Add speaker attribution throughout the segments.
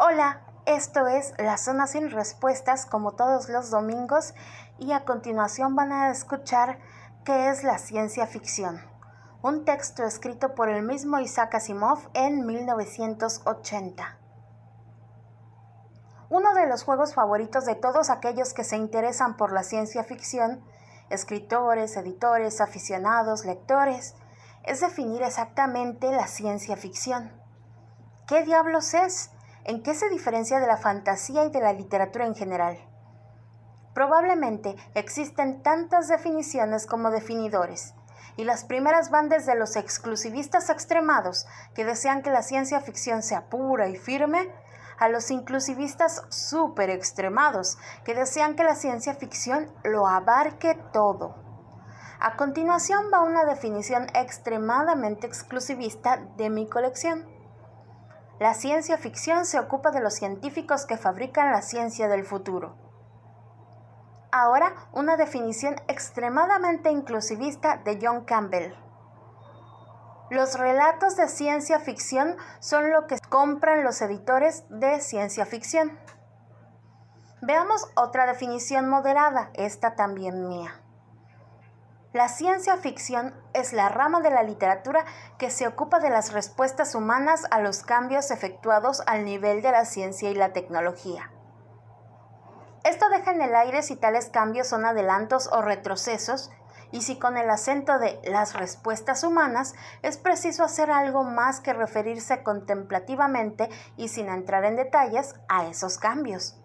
Speaker 1: Hola, esto es La Zona sin Respuestas como todos los domingos y a continuación van a escuchar qué es la ciencia ficción, un texto escrito por el mismo Isaac Asimov en 1980. Uno de los juegos favoritos de todos aquellos que se interesan por la ciencia ficción, escritores, editores, aficionados, lectores, es definir exactamente la ciencia ficción. ¿Qué diablos es? ¿En qué se diferencia de la fantasía y de la literatura en general? Probablemente existen tantas definiciones como definidores, y las primeras van desde los exclusivistas extremados que desean que la ciencia ficción sea pura y firme, a los inclusivistas súper extremados que desean que la ciencia ficción lo abarque todo. A continuación va una definición extremadamente exclusivista de mi colección. La ciencia ficción se ocupa de los científicos que fabrican la ciencia del futuro. Ahora, una definición extremadamente inclusivista de John Campbell. Los relatos de ciencia ficción son lo que compran los editores de ciencia ficción. Veamos otra definición moderada, esta también mía. La ciencia ficción es la rama de la literatura que se ocupa de las respuestas humanas a los cambios efectuados al nivel de la ciencia y la tecnología. Esto deja en el aire si tales cambios son adelantos o retrocesos, y si con el acento de las respuestas humanas es preciso hacer algo más que referirse contemplativamente y sin entrar en detalles a esos cambios.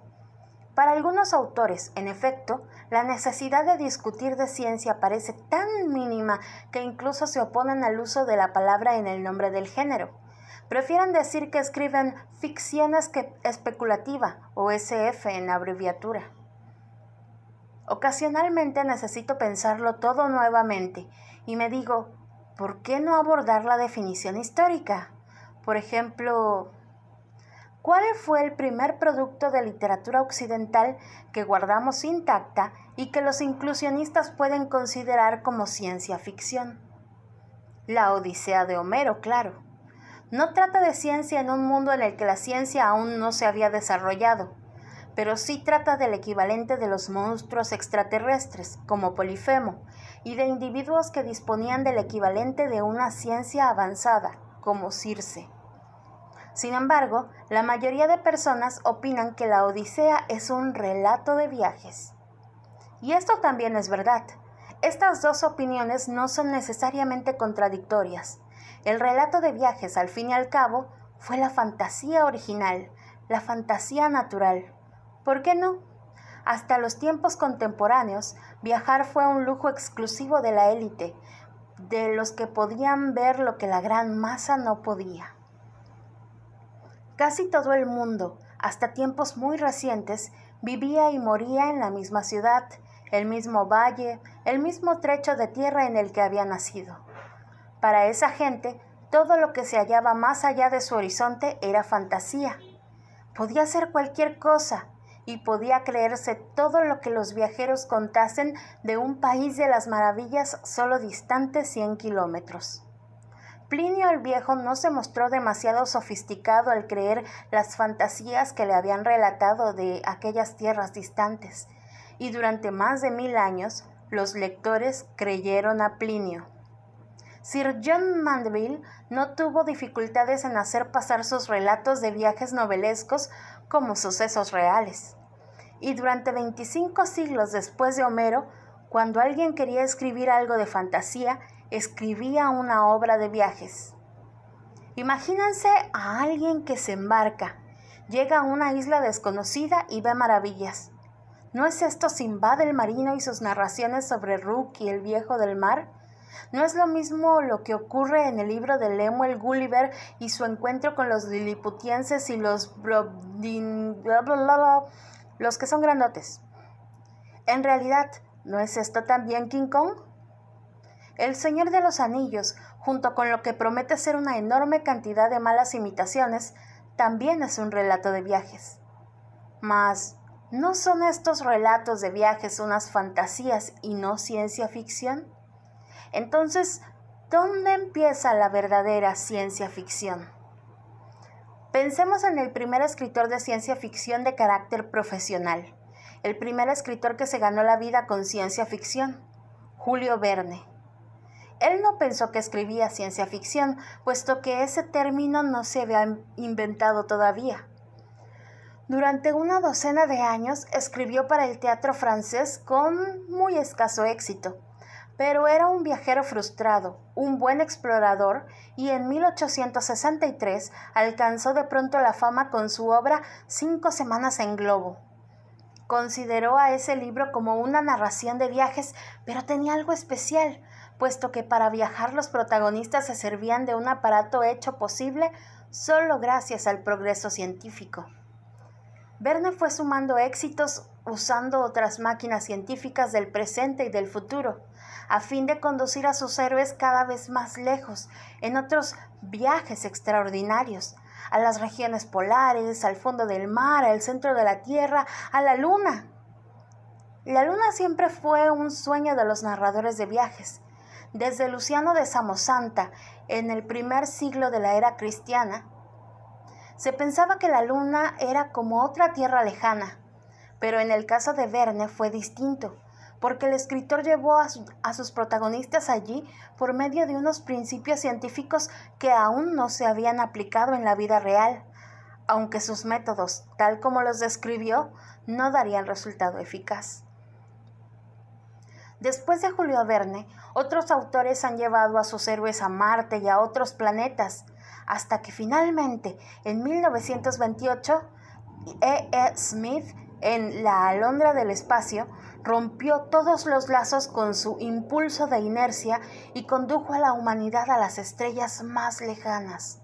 Speaker 1: Para algunos autores, en efecto, la necesidad de discutir de ciencia parece tan mínima que incluso se oponen al uso de la palabra en el nombre del género. Prefieren decir que escriben ficción especulativa o SF en abreviatura. Ocasionalmente necesito pensarlo todo nuevamente y me digo, ¿por qué no abordar la definición histórica? Por ejemplo, ¿Cuál fue el primer producto de literatura occidental que guardamos intacta y que los inclusionistas pueden considerar como ciencia ficción? La Odisea de Homero, claro. No trata de ciencia en un mundo en el que la ciencia aún no se había desarrollado, pero sí trata del equivalente de los monstruos extraterrestres, como Polifemo, y de individuos que disponían del equivalente de una ciencia avanzada, como Circe. Sin embargo, la mayoría de personas opinan que la Odisea es un relato de viajes. Y esto también es verdad. Estas dos opiniones no son necesariamente contradictorias. El relato de viajes, al fin y al cabo, fue la fantasía original, la fantasía natural. ¿Por qué no? Hasta los tiempos contemporáneos, viajar fue un lujo exclusivo de la élite, de los que podían ver lo que la gran masa no podía. Casi todo el mundo, hasta tiempos muy recientes, vivía y moría en la misma ciudad, el mismo valle, el mismo trecho de tierra en el que había nacido. Para esa gente, todo lo que se hallaba más allá de su horizonte era fantasía. Podía ser cualquier cosa y podía creerse todo lo que los viajeros contasen de un país de las maravillas solo distante 100 kilómetros. Plinio el Viejo no se mostró demasiado sofisticado al creer las fantasías que le habían relatado de aquellas tierras distantes, y durante más de mil años los lectores creyeron a Plinio. Sir John Mandeville no tuvo dificultades en hacer pasar sus relatos de viajes novelescos como sucesos reales. Y durante 25 siglos después de Homero, cuando alguien quería escribir algo de fantasía, escribía una obra de viajes. Imagínense a alguien que se embarca, llega a una isla desconocida y ve maravillas. ¿No es esto Simbad el marino y sus narraciones sobre Rook y el viejo del mar? ¿No es lo mismo lo que ocurre en el libro de Lemuel Gulliver y su encuentro con los liliputienses y los los que son grandotes? En realidad, ¿no es esto también King Kong? El Señor de los Anillos, junto con lo que promete ser una enorme cantidad de malas imitaciones, también es un relato de viajes. Mas, ¿no son estos relatos de viajes unas fantasías y no ciencia ficción? Entonces, ¿dónde empieza la verdadera ciencia ficción? Pensemos en el primer escritor de ciencia ficción de carácter profesional, el primer escritor que se ganó la vida con ciencia ficción, Julio Verne. Él no pensó que escribía ciencia ficción, puesto que ese término no se había inventado todavía. Durante una docena de años escribió para el teatro francés con muy escaso éxito, pero era un viajero frustrado, un buen explorador y en 1863 alcanzó de pronto la fama con su obra Cinco Semanas en Globo. Consideró a ese libro como una narración de viajes, pero tenía algo especial, puesto que para viajar los protagonistas se servían de un aparato hecho posible solo gracias al progreso científico. Verne fue sumando éxitos usando otras máquinas científicas del presente y del futuro, a fin de conducir a sus héroes cada vez más lejos, en otros viajes extraordinarios, a las regiones polares, al fondo del mar, al centro de la Tierra, a la Luna. La Luna siempre fue un sueño de los narradores de viajes. Desde Luciano de Samosanta, en el primer siglo de la era cristiana, se pensaba que la Luna era como otra Tierra lejana, pero en el caso de Verne fue distinto porque el escritor llevó a, sus protagonistas allí por medio de unos principios científicos que aún no se habían aplicado en la vida real, aunque sus métodos, tal como los describió, no darían resultado eficaz. Después de Julio Verne, otros autores han llevado a sus héroes a Marte y a otros planetas, hasta que finalmente, en 1928, E. E. Smith, en La Alondra del Espacio, rompió todos los lazos con su impulso de inercia y condujo a la humanidad a las estrellas más lejanas.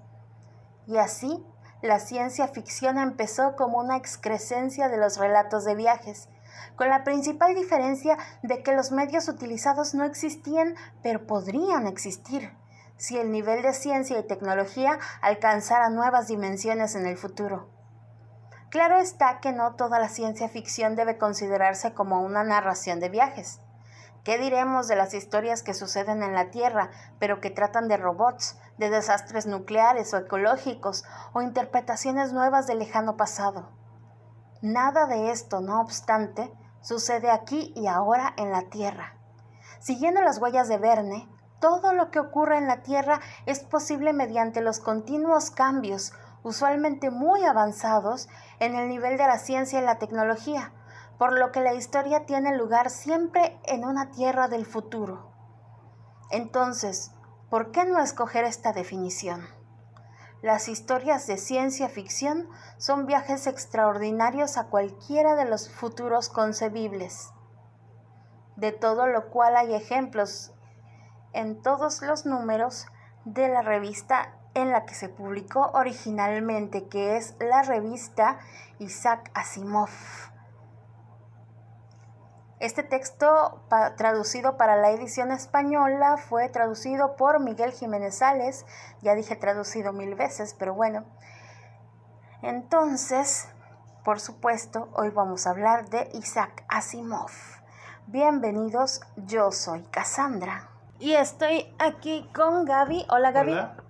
Speaker 1: Y así, la ciencia ficción empezó como una excrescencia de los relatos de viajes, con la principal diferencia de que los medios utilizados no existían, pero podrían existir, si el nivel de ciencia y tecnología alcanzara nuevas dimensiones en el futuro. Claro está que no toda la ciencia ficción debe considerarse como una narración de viajes. ¿Qué diremos de las historias que suceden en la Tierra, pero que tratan de robots, de desastres nucleares o ecológicos, o interpretaciones nuevas del lejano pasado? Nada de esto, no obstante, sucede aquí y ahora en la Tierra. Siguiendo las huellas de Verne, todo lo que ocurre en la Tierra es posible mediante los continuos cambios, usualmente muy avanzados, en el nivel de la ciencia y la tecnología, por lo que la historia tiene lugar siempre en una tierra del futuro. Entonces, ¿por qué no escoger esta definición? Las historias de ciencia ficción son viajes extraordinarios a cualquiera de los futuros concebibles, de todo lo cual hay ejemplos en todos los números de la revista en la que se publicó originalmente, que es la revista Isaac Asimov. Este texto traducido para la edición española fue traducido por Miguel Jiménez Sales, ya dije traducido mil veces, pero bueno. Entonces, por supuesto, hoy vamos a hablar de Isaac Asimov. Bienvenidos, yo soy Cassandra. Y estoy aquí con Gaby. Hola Gaby.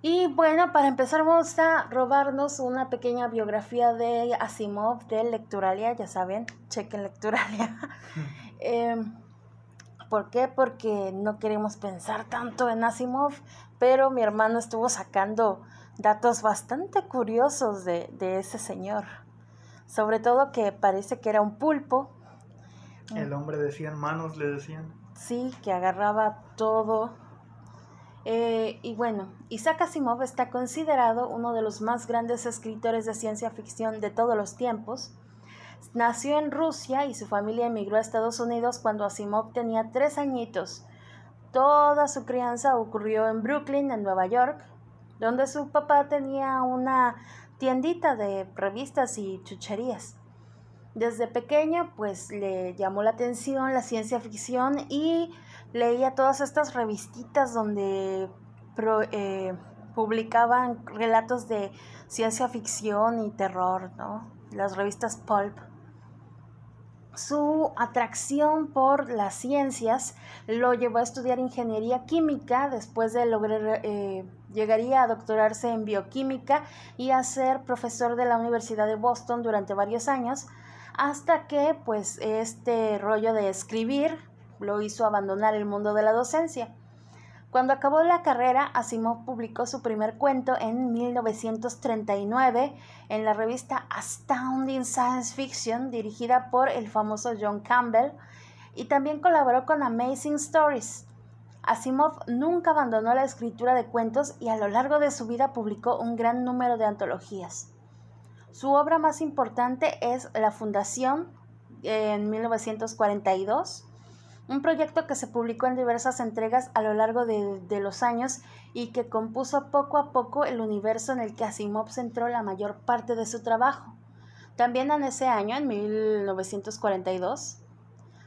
Speaker 1: Y bueno, para empezar vamos a robarnos una pequeña biografía de Asimov de Lecturalia, ya saben, chequen Lecturalia. Em, ¿Por qué? Porque no queremos pensar tanto en Asimov, pero mi hermano estuvo sacando datos bastante curiosos de, de ese señor. Sobre todo que parece que era un pulpo.
Speaker 2: El hombre de 100 manos, le decían.
Speaker 1: Sí, que agarraba todo eh, y bueno, Isaac Asimov está considerado uno de los más grandes escritores de ciencia ficción de todos los tiempos. Nació en Rusia y su familia emigró a Estados Unidos cuando Asimov tenía tres añitos. Toda su crianza ocurrió en Brooklyn, en Nueva York, donde su papá tenía una tiendita de revistas y chucherías. Desde pequeño, pues le llamó la atención la ciencia ficción y leía todas estas revistitas donde eh, publicaban relatos de ciencia ficción y terror, ¿no? Las revistas Pulp. su atracción por las ciencias lo llevó a estudiar ingeniería química, después de lograr, eh, llegaría a doctorarse en bioquímica y a ser profesor de la Universidad de Boston durante varios años, hasta que pues este rollo de escribir lo hizo abandonar el mundo de la docencia. Cuando acabó la carrera, Asimov publicó su primer cuento en 1939 en la revista Astounding Science Fiction, dirigida por el famoso John Campbell, y también colaboró con Amazing Stories. Asimov nunca abandonó la escritura de cuentos y a lo largo de su vida publicó un gran número de antologías. Su obra más importante es La Fundación en 1942, un proyecto que se publicó en diversas entregas a lo largo de, los años y que compuso poco a poco el universo en el que Asimov centró la mayor parte de su trabajo. También en ese año, en 1942,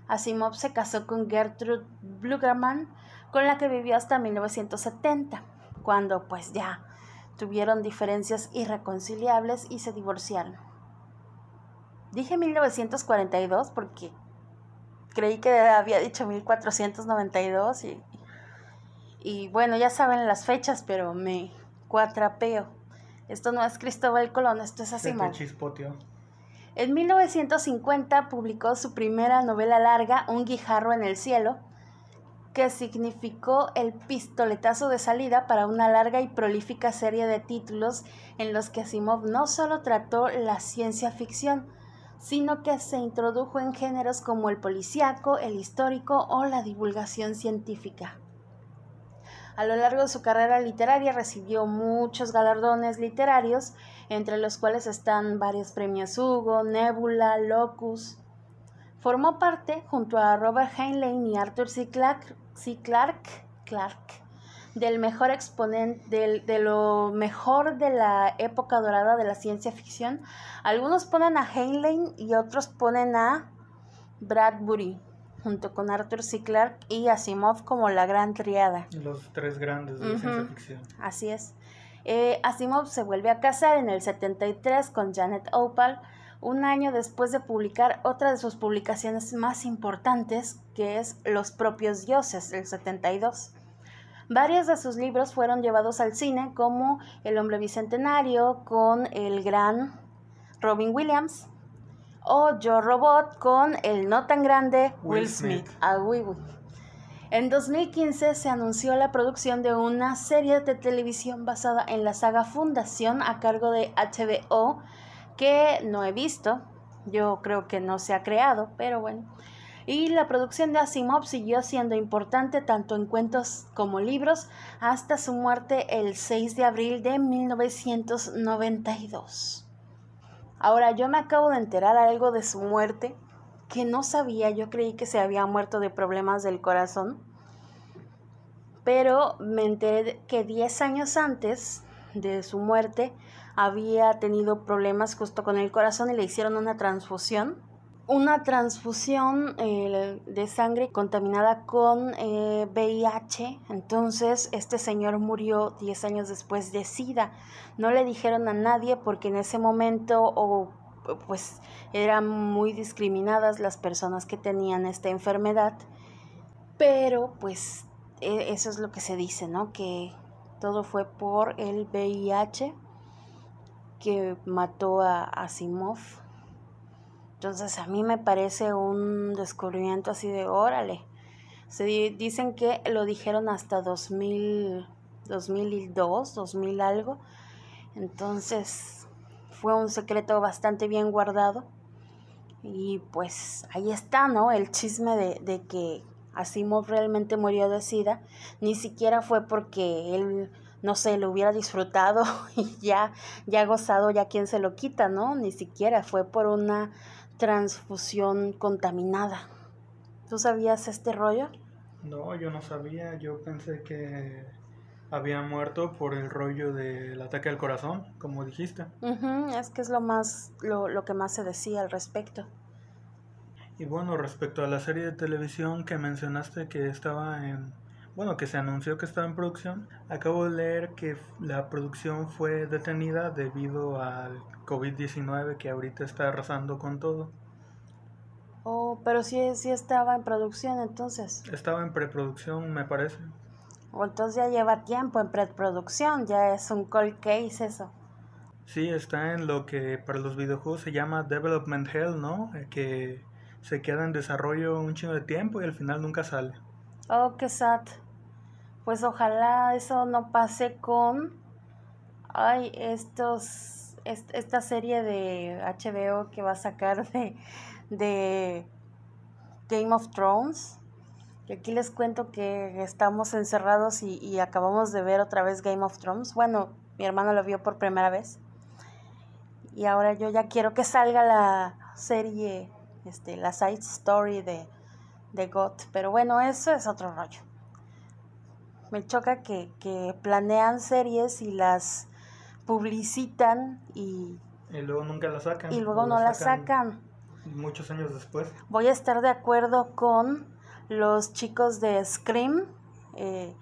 Speaker 1: Asimov se casó con Gertrude Blugerman, con la que vivió hasta 1970, cuando pues ya tuvieron diferencias irreconciliables y se divorciaron. Dije 1942 porque creí que había dicho 1492 y, y bueno, ya saben las fechas, pero me cuatrapeo. Esto no es Cristóbal Colón, esto es así. En 1950 publicó su primera novela larga, Un guijarro en el cielo, que significó el pistoletazo de salida para una larga y prolífica serie de títulos en los que Asimov no solo trató la ciencia ficción, sino que se introdujo en géneros como el policíaco, el histórico o la divulgación científica. A lo largo de su carrera literaria recibió muchos galardones literarios, entre los cuales están varios premios Hugo, Nebula, Locus. Formó parte, junto a Robert Heinlein y Arthur C. Clarke, C. Clarke, Clarke del mejor exponente, de lo mejor de la época dorada de la ciencia ficción. Algunos ponen a Heinlein y otros ponen a Bradbury, junto con Arthur C. Clarke y Asimov como la gran triada.
Speaker 2: Los tres grandes de la ciencia ficción.
Speaker 1: Así es. Eh, Asimov se vuelve a casar en el 73 con Janet Opal, un año después de publicar otra de sus publicaciones más importantes, que es Los propios dioses, el 72. Varios de sus libros fueron llevados al cine, como El hombre bicentenario con el gran Robin Williams, o Yo Robot con el no tan grande Will, Smith. Ah, en 2015 se anunció la producción de una serie de televisión basada en la saga Fundación a cargo de HBO que no he visto. Yo creo que no se ha creado, pero bueno y la producción de Asimov siguió siendo importante tanto en cuentos como libros hasta su muerte el 6 de abril de 1992. Ahora yo me acabo de enterar algo de su muerte que no sabía, yo creí que se había muerto de problemas del corazón, pero me enteré que 10 años antes de su muerte había tenido problemas justo con el corazón y le hicieron una transfusión una transfusión eh, de sangre contaminada con VIH. Eh, Entonces, este señor murió 10 años después de SIDA. No le dijeron a nadie porque en ese momento pues eran muy discriminadas las personas que tenían esta enfermedad. Pero pues e, eso es lo que se dice, ¿no? Que todo fue por el VIH que mató a Asimov entonces a mí me parece un descubrimiento así de órale. Se dicen que lo dijeron hasta 2000, 2002, 2000 algo. Entonces fue un secreto bastante bien guardado. Y pues ahí está, ¿no? El chisme de, de que Asimov realmente murió de SIDA. Ni siquiera fue porque él, no sé, lo hubiera disfrutado y ya, ya gozado, ya quien se lo quita, ¿no? Ni siquiera fue por una transfusión contaminada. ¿Tú sabías este rollo?
Speaker 2: No, yo no sabía. Yo pensé que había muerto por el rollo del ataque al corazón, como dijiste.
Speaker 1: es que es lo más, lo, lo que más se decía al respecto.
Speaker 2: Y bueno, respecto a la serie de televisión que mencionaste que estaba en, bueno, que se anunció que estaba en producción, acabo de leer que la producción fue detenida debido al COVID-19 que ahorita está arrasando con todo.
Speaker 1: Oh, pero sí, sí estaba en producción entonces.
Speaker 2: Estaba en preproducción, me parece.
Speaker 1: O entonces ya lleva tiempo en preproducción, ya es un cold case eso.
Speaker 2: Sí, está en lo que para los videojuegos se llama Development Hell, ¿no? Eh, que se queda en desarrollo un chingo de tiempo y al final nunca sale.
Speaker 1: Oh, qué sad. Pues ojalá eso no pase con. Ay, estos. esta serie de HBO que va a sacar de, de Game of Thrones. Y aquí les cuento que estamos encerrados y, y acabamos de ver otra vez Game of Thrones. Bueno, mi hermano lo vio por primera vez. Y ahora yo ya quiero que salga la serie, este, la side story de, de GOT. Pero bueno, eso es otro rollo. Me choca que, que planean series y las publicitan y...
Speaker 2: Y luego nunca las sacan.
Speaker 1: Y luego no las sacan.
Speaker 2: Muchos años después.
Speaker 1: Voy a estar de acuerdo con los chicos de Scream. Eh,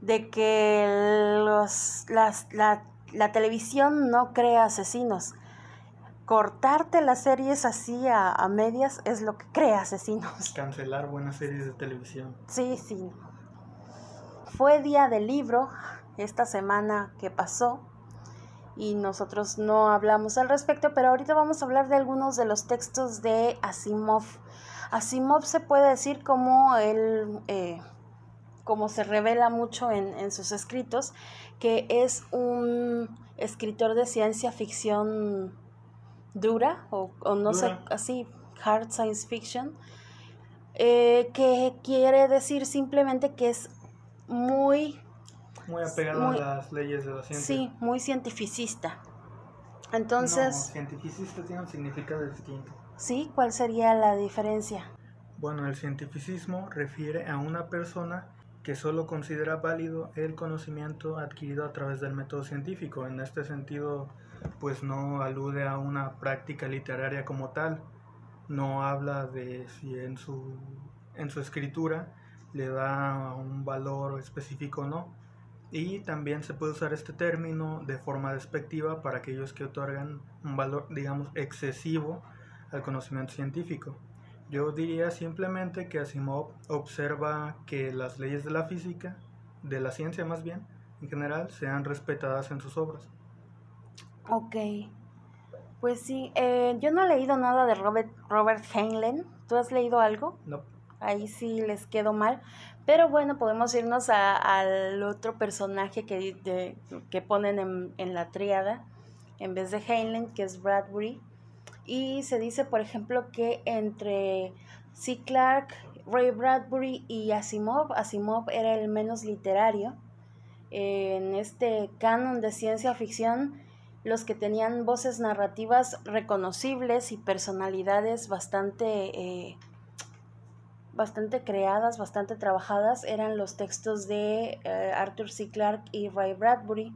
Speaker 1: de que los, las, la la televisión no crea asesinos. Cortarte las series así a, medias es lo que crea asesinos.
Speaker 2: Cancelar buenas series de televisión.
Speaker 1: Sí, sí. Fue día del libro esta semana que pasó y nosotros no hablamos al respecto, pero ahorita vamos a hablar de algunos de los textos de Asimov. Asimov se puede decir como el... Eh, como se revela mucho en, sus escritos, que es un escritor de ciencia ficción dura, o, no sé, así, hard science fiction, eh, que quiere decir simplemente que es muy...
Speaker 2: Muy apegado a las leyes de la ciencia.
Speaker 1: Sí, muy cientificista. Entonces...
Speaker 2: No, cientificista tiene un significado distinto.
Speaker 1: Sí, ¿cuál sería la diferencia?
Speaker 2: Bueno, el cientificismo refiere a una persona que solo considera válido el conocimiento adquirido a través del método científico. En este sentido, pues no alude a una práctica literaria como tal, no habla de si en su, en su escritura le da un valor específico o no. Y también se puede usar este término de forma despectiva para aquellos que otorgan un valor, digamos, excesivo al conocimiento científico. Yo diría simplemente que Asimov observa que las leyes de la física, de la ciencia más bien, en general, sean respetadas en sus obras.
Speaker 1: Ok. Pues sí, eh, yo no he leído nada de Robert, Robert Heinlein. ¿Tú has leído algo?
Speaker 2: No.
Speaker 1: Ahí sí les quedó mal. Pero bueno, podemos irnos al otro personaje que, que ponen en, en la tríada, en vez de Heinlein, que es Bradbury. Y se dice, por ejemplo, que entre C. Clarke, Ray Bradbury y Asimov, Asimov era el menos literario. En este canon de ciencia ficción, los que tenían voces narrativas reconocibles y personalidades bastante, eh, bastante creadas, bastante trabajadas, eran los textos de eh, Arthur C. Clarke y Ray Bradbury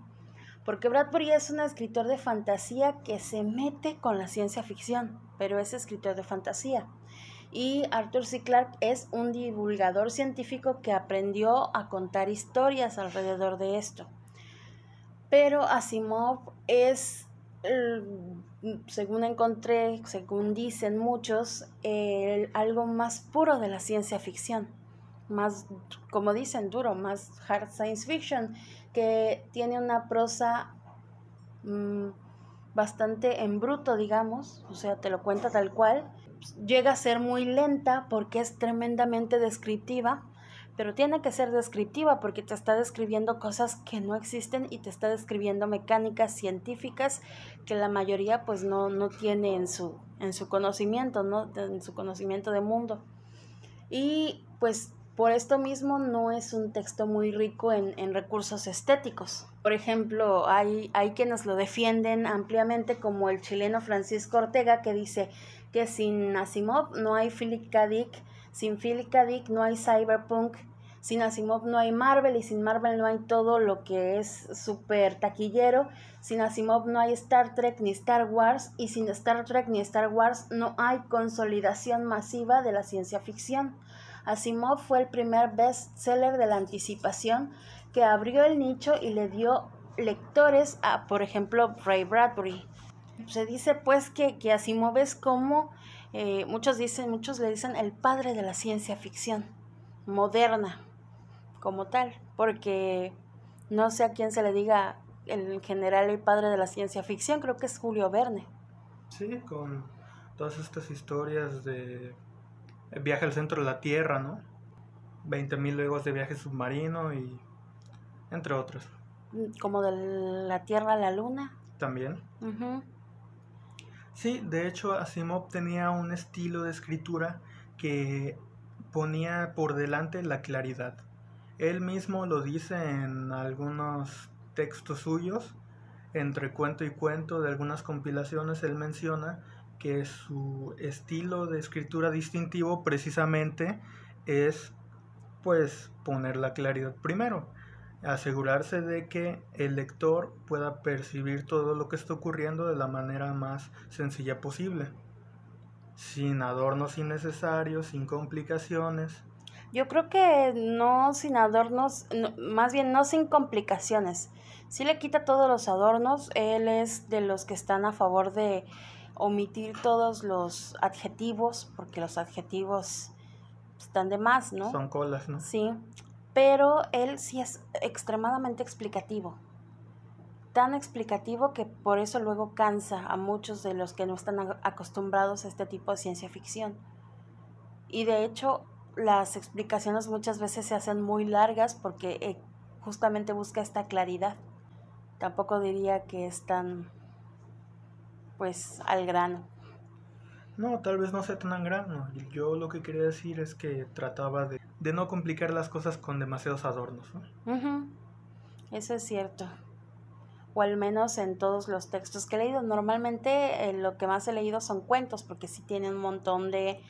Speaker 1: porque Bradbury es un escritor de fantasía que se mete con la ciencia ficción, pero es escritor de fantasía. Y Arthur C. Clarke es un divulgador científico que aprendió a contar historias alrededor de esto. Pero Asimov es, según encontré, según dicen muchos, algo más puro de la ciencia ficción. Más, como dicen, duro, más hard science fiction que tiene una prosa mm, bastante en bruto, digamos, o sea, te lo cuenta tal cual. Llega a ser muy lenta porque es tremendamente descriptiva, pero tiene que ser descriptiva porque te está describiendo cosas que no existen y te está describiendo mecánicas científicas que la mayoría pues no, no tiene en su, en su conocimiento, ¿no? En su conocimiento de mundo. Y pues por esto mismo no es un texto muy rico en, recursos estéticos. Por ejemplo, hay, hay quienes lo defienden ampliamente como el chileno Francisco Ortega que dice que sin Asimov no hay Philip K. Dick, sin Philip K. Dick no hay cyberpunk, sin Asimov no hay Marvel y sin Marvel no hay todo lo que es súper taquillero. Sin Asimov no hay Star Trek ni Star Wars y sin Star Trek ni Star Wars no hay consolidación masiva de la ciencia ficción. Asimov fue el primer bestseller de la anticipación que abrió el nicho y le dio lectores a, por ejemplo, Ray Bradbury. Se dice pues que, que Asimov es como Eh, muchos dicen, muchos le dicen el padre de la ciencia ficción moderna como tal, porque no sé a quién se le diga en general el padre de la ciencia ficción, creo que es Julio Verne.
Speaker 2: Sí, con todas estas historias de viaje al centro de la Tierra, ¿no? 20.000 leguas de viaje submarino y entre otros.
Speaker 1: Mm, como de la Tierra a la Luna.
Speaker 2: También. Sí, de hecho Asimov tenía un estilo de escritura que ponía por delante la claridad. Él mismo lo dice en algunos textos suyos, entre cuento y cuento de algunas compilaciones, él menciona que su estilo de escritura distintivo precisamente es pues poner la claridad primero, asegurarse de que el lector pueda percibir todo lo que está ocurriendo de la manera más sencilla posible, sin adornos innecesarios, sin complicaciones.
Speaker 1: Yo creo que no sin adornos, más bien no sin complicaciones. Si le quita todos los adornos, él es de los que están a favor de omitir todos los adjetivos, porque los adjetivos están de más, ¿no?
Speaker 2: Son colas, ¿no?
Speaker 1: Sí, pero él sí es extremadamente explicativo. Tan explicativo que por eso luego cansa a muchos de los que no están acostumbrados a este tipo de ciencia ficción. Y de hecho, las explicaciones muchas veces se hacen muy largas porque eh, justamente busca esta claridad. Tampoco diría que es tan, pues, al grano.
Speaker 2: No, tal vez no sea tan grano. Yo lo que quería decir es que trataba de, no complicar las cosas con demasiados adornos.
Speaker 1: Eso es cierto. O al menos en todos los textos que he leído. Normalmente eh, lo que más he leído son cuentos, porque sí tienen un montón de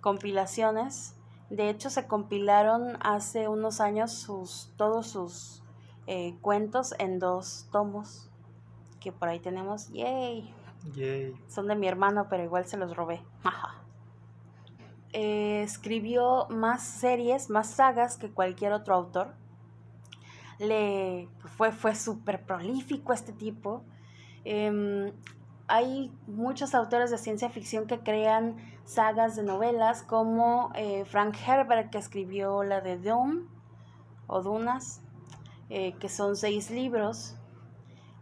Speaker 1: compilaciones de hecho, se compilaron hace unos años sus, todos sus eh, cuentos en dos tomos. Que por ahí tenemos. ¡Yay!
Speaker 2: Yay.
Speaker 1: Son de mi hermano, pero igual se los robé. Eh, escribió más series, más sagas que cualquier otro autor. Le fue, fue súper prolífico este tipo. Em, hay muchos autores de ciencia ficción que crean sagas de novelas, como eh, Frank Herbert, que escribió la de Dune o Dunas, eh, que son seis libros.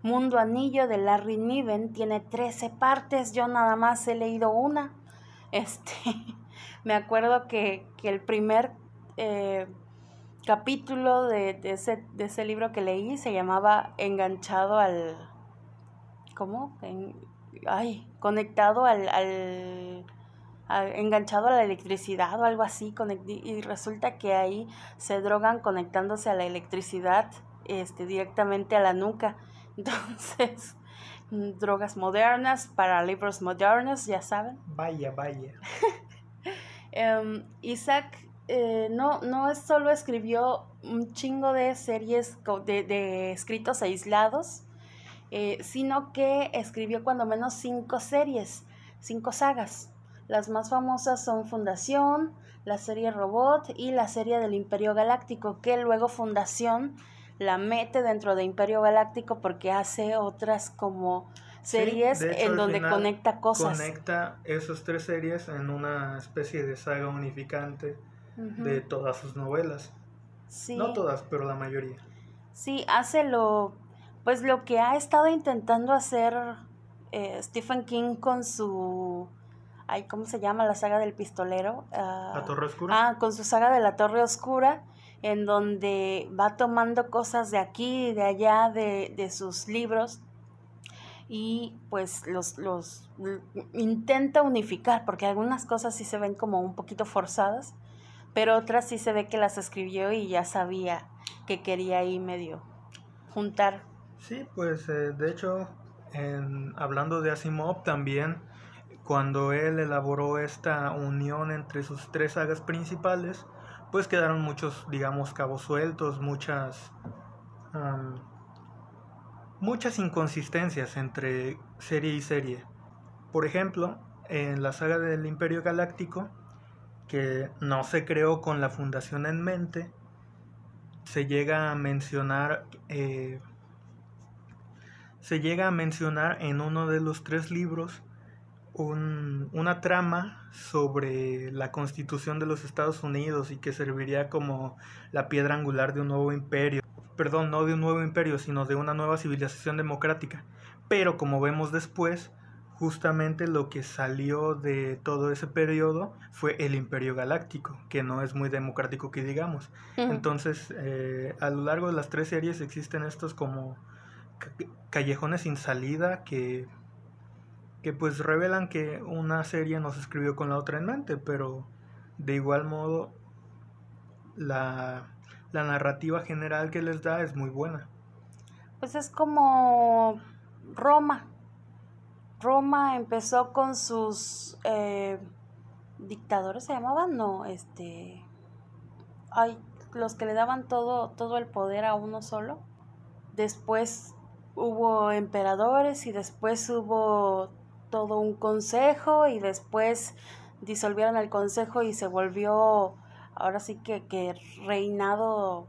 Speaker 1: Mundo Anillo de Larry Niven tiene 13 partes, yo nada más he leído una. Este, me acuerdo que, el primer eh, capítulo de, ese, de ese libro que leí se llamaba Enganchado al... ¿Cómo? ay, conectado al, al, enganchado a la electricidad o algo así, y resulta que ahí se drogan conectándose a la electricidad este, directamente a la nuca. Entonces, mm, drogas modernas para libros modernos, ya saben.
Speaker 2: Vaya, vaya.
Speaker 1: Em, Isaac eh, no, no solo escribió un chingo de series de, de escritos aislados, eh, sino que escribió cuando menos cinco series, cinco sagas. Las más famosas son Fundación, la serie Robot y la serie del Imperio Galáctico, que luego Fundación la mete dentro de Imperio Galáctico porque hace otras como series en donde conecta cosas.
Speaker 2: Conecta esas tres series en una especie de saga unificante de todas sus novelas. No todas, pero la mayoría.
Speaker 1: Sí, hace lo pues lo que ha estado intentando hacer eh, Stephen King con su ay, ¿cómo se llama? La saga del pistolero.
Speaker 2: Ah, la Torre Oscura.
Speaker 1: Ah, con su saga de la Torre Oscura, en donde va tomando cosas de aquí y de allá de, de sus libros y pues los, los intenta unificar, porque algunas cosas sí se ven como un poquito forzadas, pero otras sí se ve que las escribió y ya sabía que quería ahí medio juntar
Speaker 2: Sí, pues eh, de hecho, en, hablando de Asimov también, cuando él elaboró esta unión entre sus tres sagas principales, pues quedaron muchos, digamos, cabos sueltos, muchas, muchas inconsistencias entre serie y serie. Por ejemplo, en la saga del Imperio Galáctico, que no se creó con la fundación en mente, se llega a mencionar eh, se llega a mencionar en uno de los tres libros una trama sobre la constitución de los Estados Unidos y que serviría como la piedra angular de un nuevo imperio. Perdón, no de un nuevo imperio, sino de una nueva civilización democrática. Pero como vemos después, justamente lo que salió de todo ese periodo fue el imperio galáctico, que no es muy democrático que digamos. Entonces, eh, a lo largo de las tres series existen estos como callejones sin salida que que pues revelan que una serie no se escribió con la otra en mente, pero de igual modo la, la narrativa general que les da es muy buena.
Speaker 1: Pues es como Roma. Roma empezó con sus eh, dictadores, se llamaban, no, este, ay, los que le daban todo, todo el poder a uno solo. Después hubo emperadores y después hubo todo un consejo y después disolvieron el consejo y se volvió ahora sí que, que reinado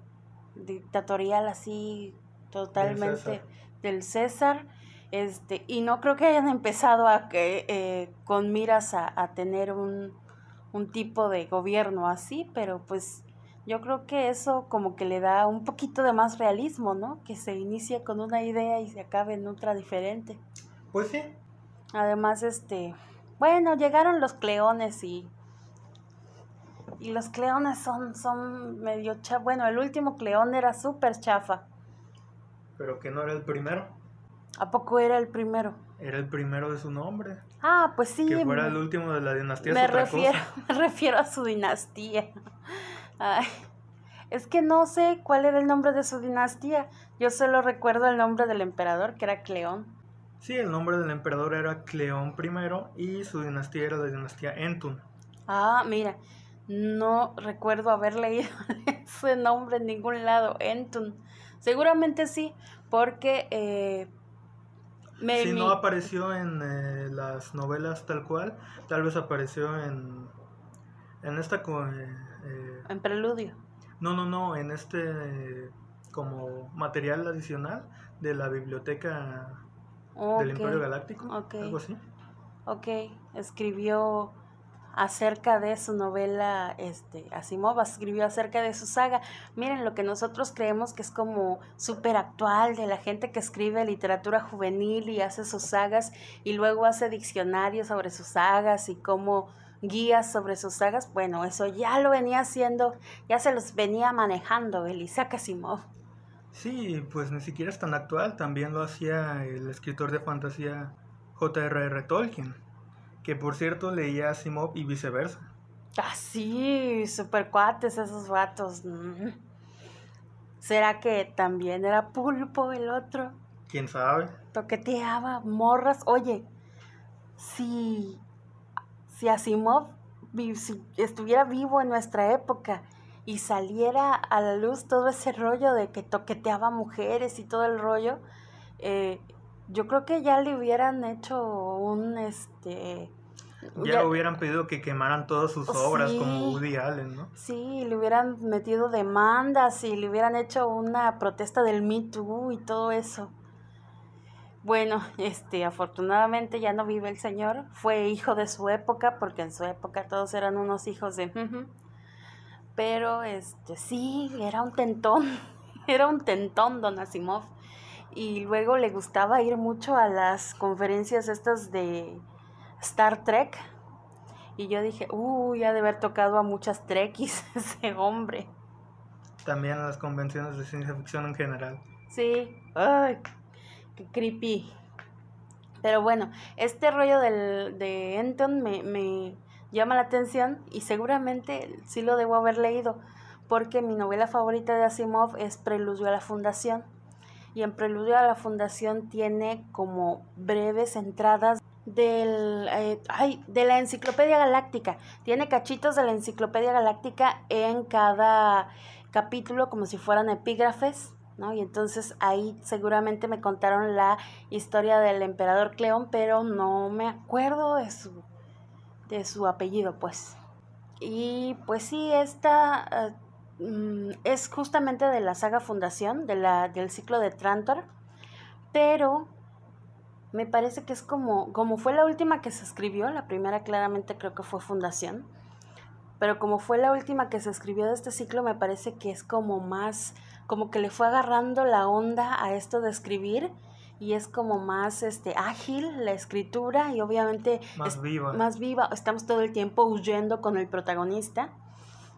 Speaker 1: dictatorial así totalmente del César. este y no creo que hayan empezado a que eh, con miras a, a tener un, un tipo de gobierno así pero pues yo creo que eso como que le da un poquito de más realismo, ¿no? Que se inicie con una idea y se acabe en otra diferente.
Speaker 2: Pues sí,
Speaker 1: Además, este, bueno, llegaron los cleones y y los cleones son son medio chafa. Bueno, el último cleón era súper chafa.
Speaker 2: Pero que no era el primero.
Speaker 1: ¿A poco era el primero?
Speaker 2: Era el primero de su nombre.
Speaker 1: Ah, pues sí.
Speaker 2: Que fuera el último de la dinastía.
Speaker 1: Me refiero, me refiero a su dinastía. Ay, es que no sé cuál era el nombre de su dinastía. Yo solo recuerdo el nombre del emperador, que era Cleón.
Speaker 2: Sí, el nombre del emperador era Cleón I y su dinastía era la dinastía Entun.
Speaker 1: Ah, mira, no recuerdo haber leído ese nombre en ningún lado, Entun. Seguramente sí, porque... Eh,
Speaker 2: si no apareció en eh, las novelas tal cual, tal vez apareció en, en esta...
Speaker 1: Eh, en Preludio.
Speaker 2: No, no, no, en este como material adicional de la biblioteca del Imperio Galáctico, algo así.
Speaker 1: Ok, escribió acerca de su novela, este, Asimov escribió acerca de su saga. Miren, lo que nosotros creemos que es como súper actual de la gente que escribe literatura juvenil y hace sus sagas y luego hace diccionarios sobre sus sagas y como guías sobre sus sagas. Bueno, eso ya lo venía haciendo, ya se los venía manejando el Isaac Asimov.
Speaker 2: Sí, pues ni siquiera es tan actual, también lo hacía el escritor de fantasía J.R.R. Tolkien, que por cierto leía Asimov y viceversa.
Speaker 1: Ah, sí, super cuates esos vatos. Mm. ¿Será que también era pulpo el otro?
Speaker 2: ¿Quién sabe?
Speaker 1: Toqueteaba morras. Oye, si, si Asimov si estuviera vivo en nuestra época y saliera a la luz todo ese rollo de que toqueteaba mujeres y todo el rollo, eh, yo creo que ya le hubieran hecho un este
Speaker 2: ya, le hubieran pedido que quemaran todas sus obras como Woody Allen, ¿no?
Speaker 1: Sí, le hubieran metido demandas y le hubieran hecho una protesta del Me Too y todo eso. Bueno, este, afortunadamente ya no vive el señor, fue hijo de su época, porque en su época todos eran unos hijos de pero este sí, era un tentón, era un tentón don Asimov. Y luego le gustaba ir mucho a las conferencias estas de Star Trek. Y yo dije, uy, ha de haber tocado a muchas Trekkies ese hombre.
Speaker 2: También a las convenciones de ciencia ficción en general.
Speaker 1: Sí, ay, qué creepy. Pero bueno, este rollo del, de Enton me, me, llama la atención y seguramente sí lo debo haber leído porque mi novela favorita de Asimov es Preludio a la Fundación y en Preludio a la Fundación tiene como breves entradas del, eh, ay, de la Enciclopedia Galáctica. Tiene cachitos de la Enciclopedia Galáctica en cada capítulo como si fueran epígrafes. ¿No? Y entonces ahí seguramente me contaron la historia del emperador Cleón, pero no me acuerdo de su de su apellido, pues. Y pues sí, esta eh, mm, es justamente de la saga Fundación, de la, del ciclo de Trantor, pero me parece que es como, como fue la última que se escribió, la primera claramente creo que fue Fundación, pero como fue la última que se escribió de este ciclo, me parece que es como más, como que le fue agarrando la onda a esto de escribir y es como más este ágil la escritura y obviamente
Speaker 2: más viva.
Speaker 1: Más viva, estamos todo el tiempo huyendo con el protagonista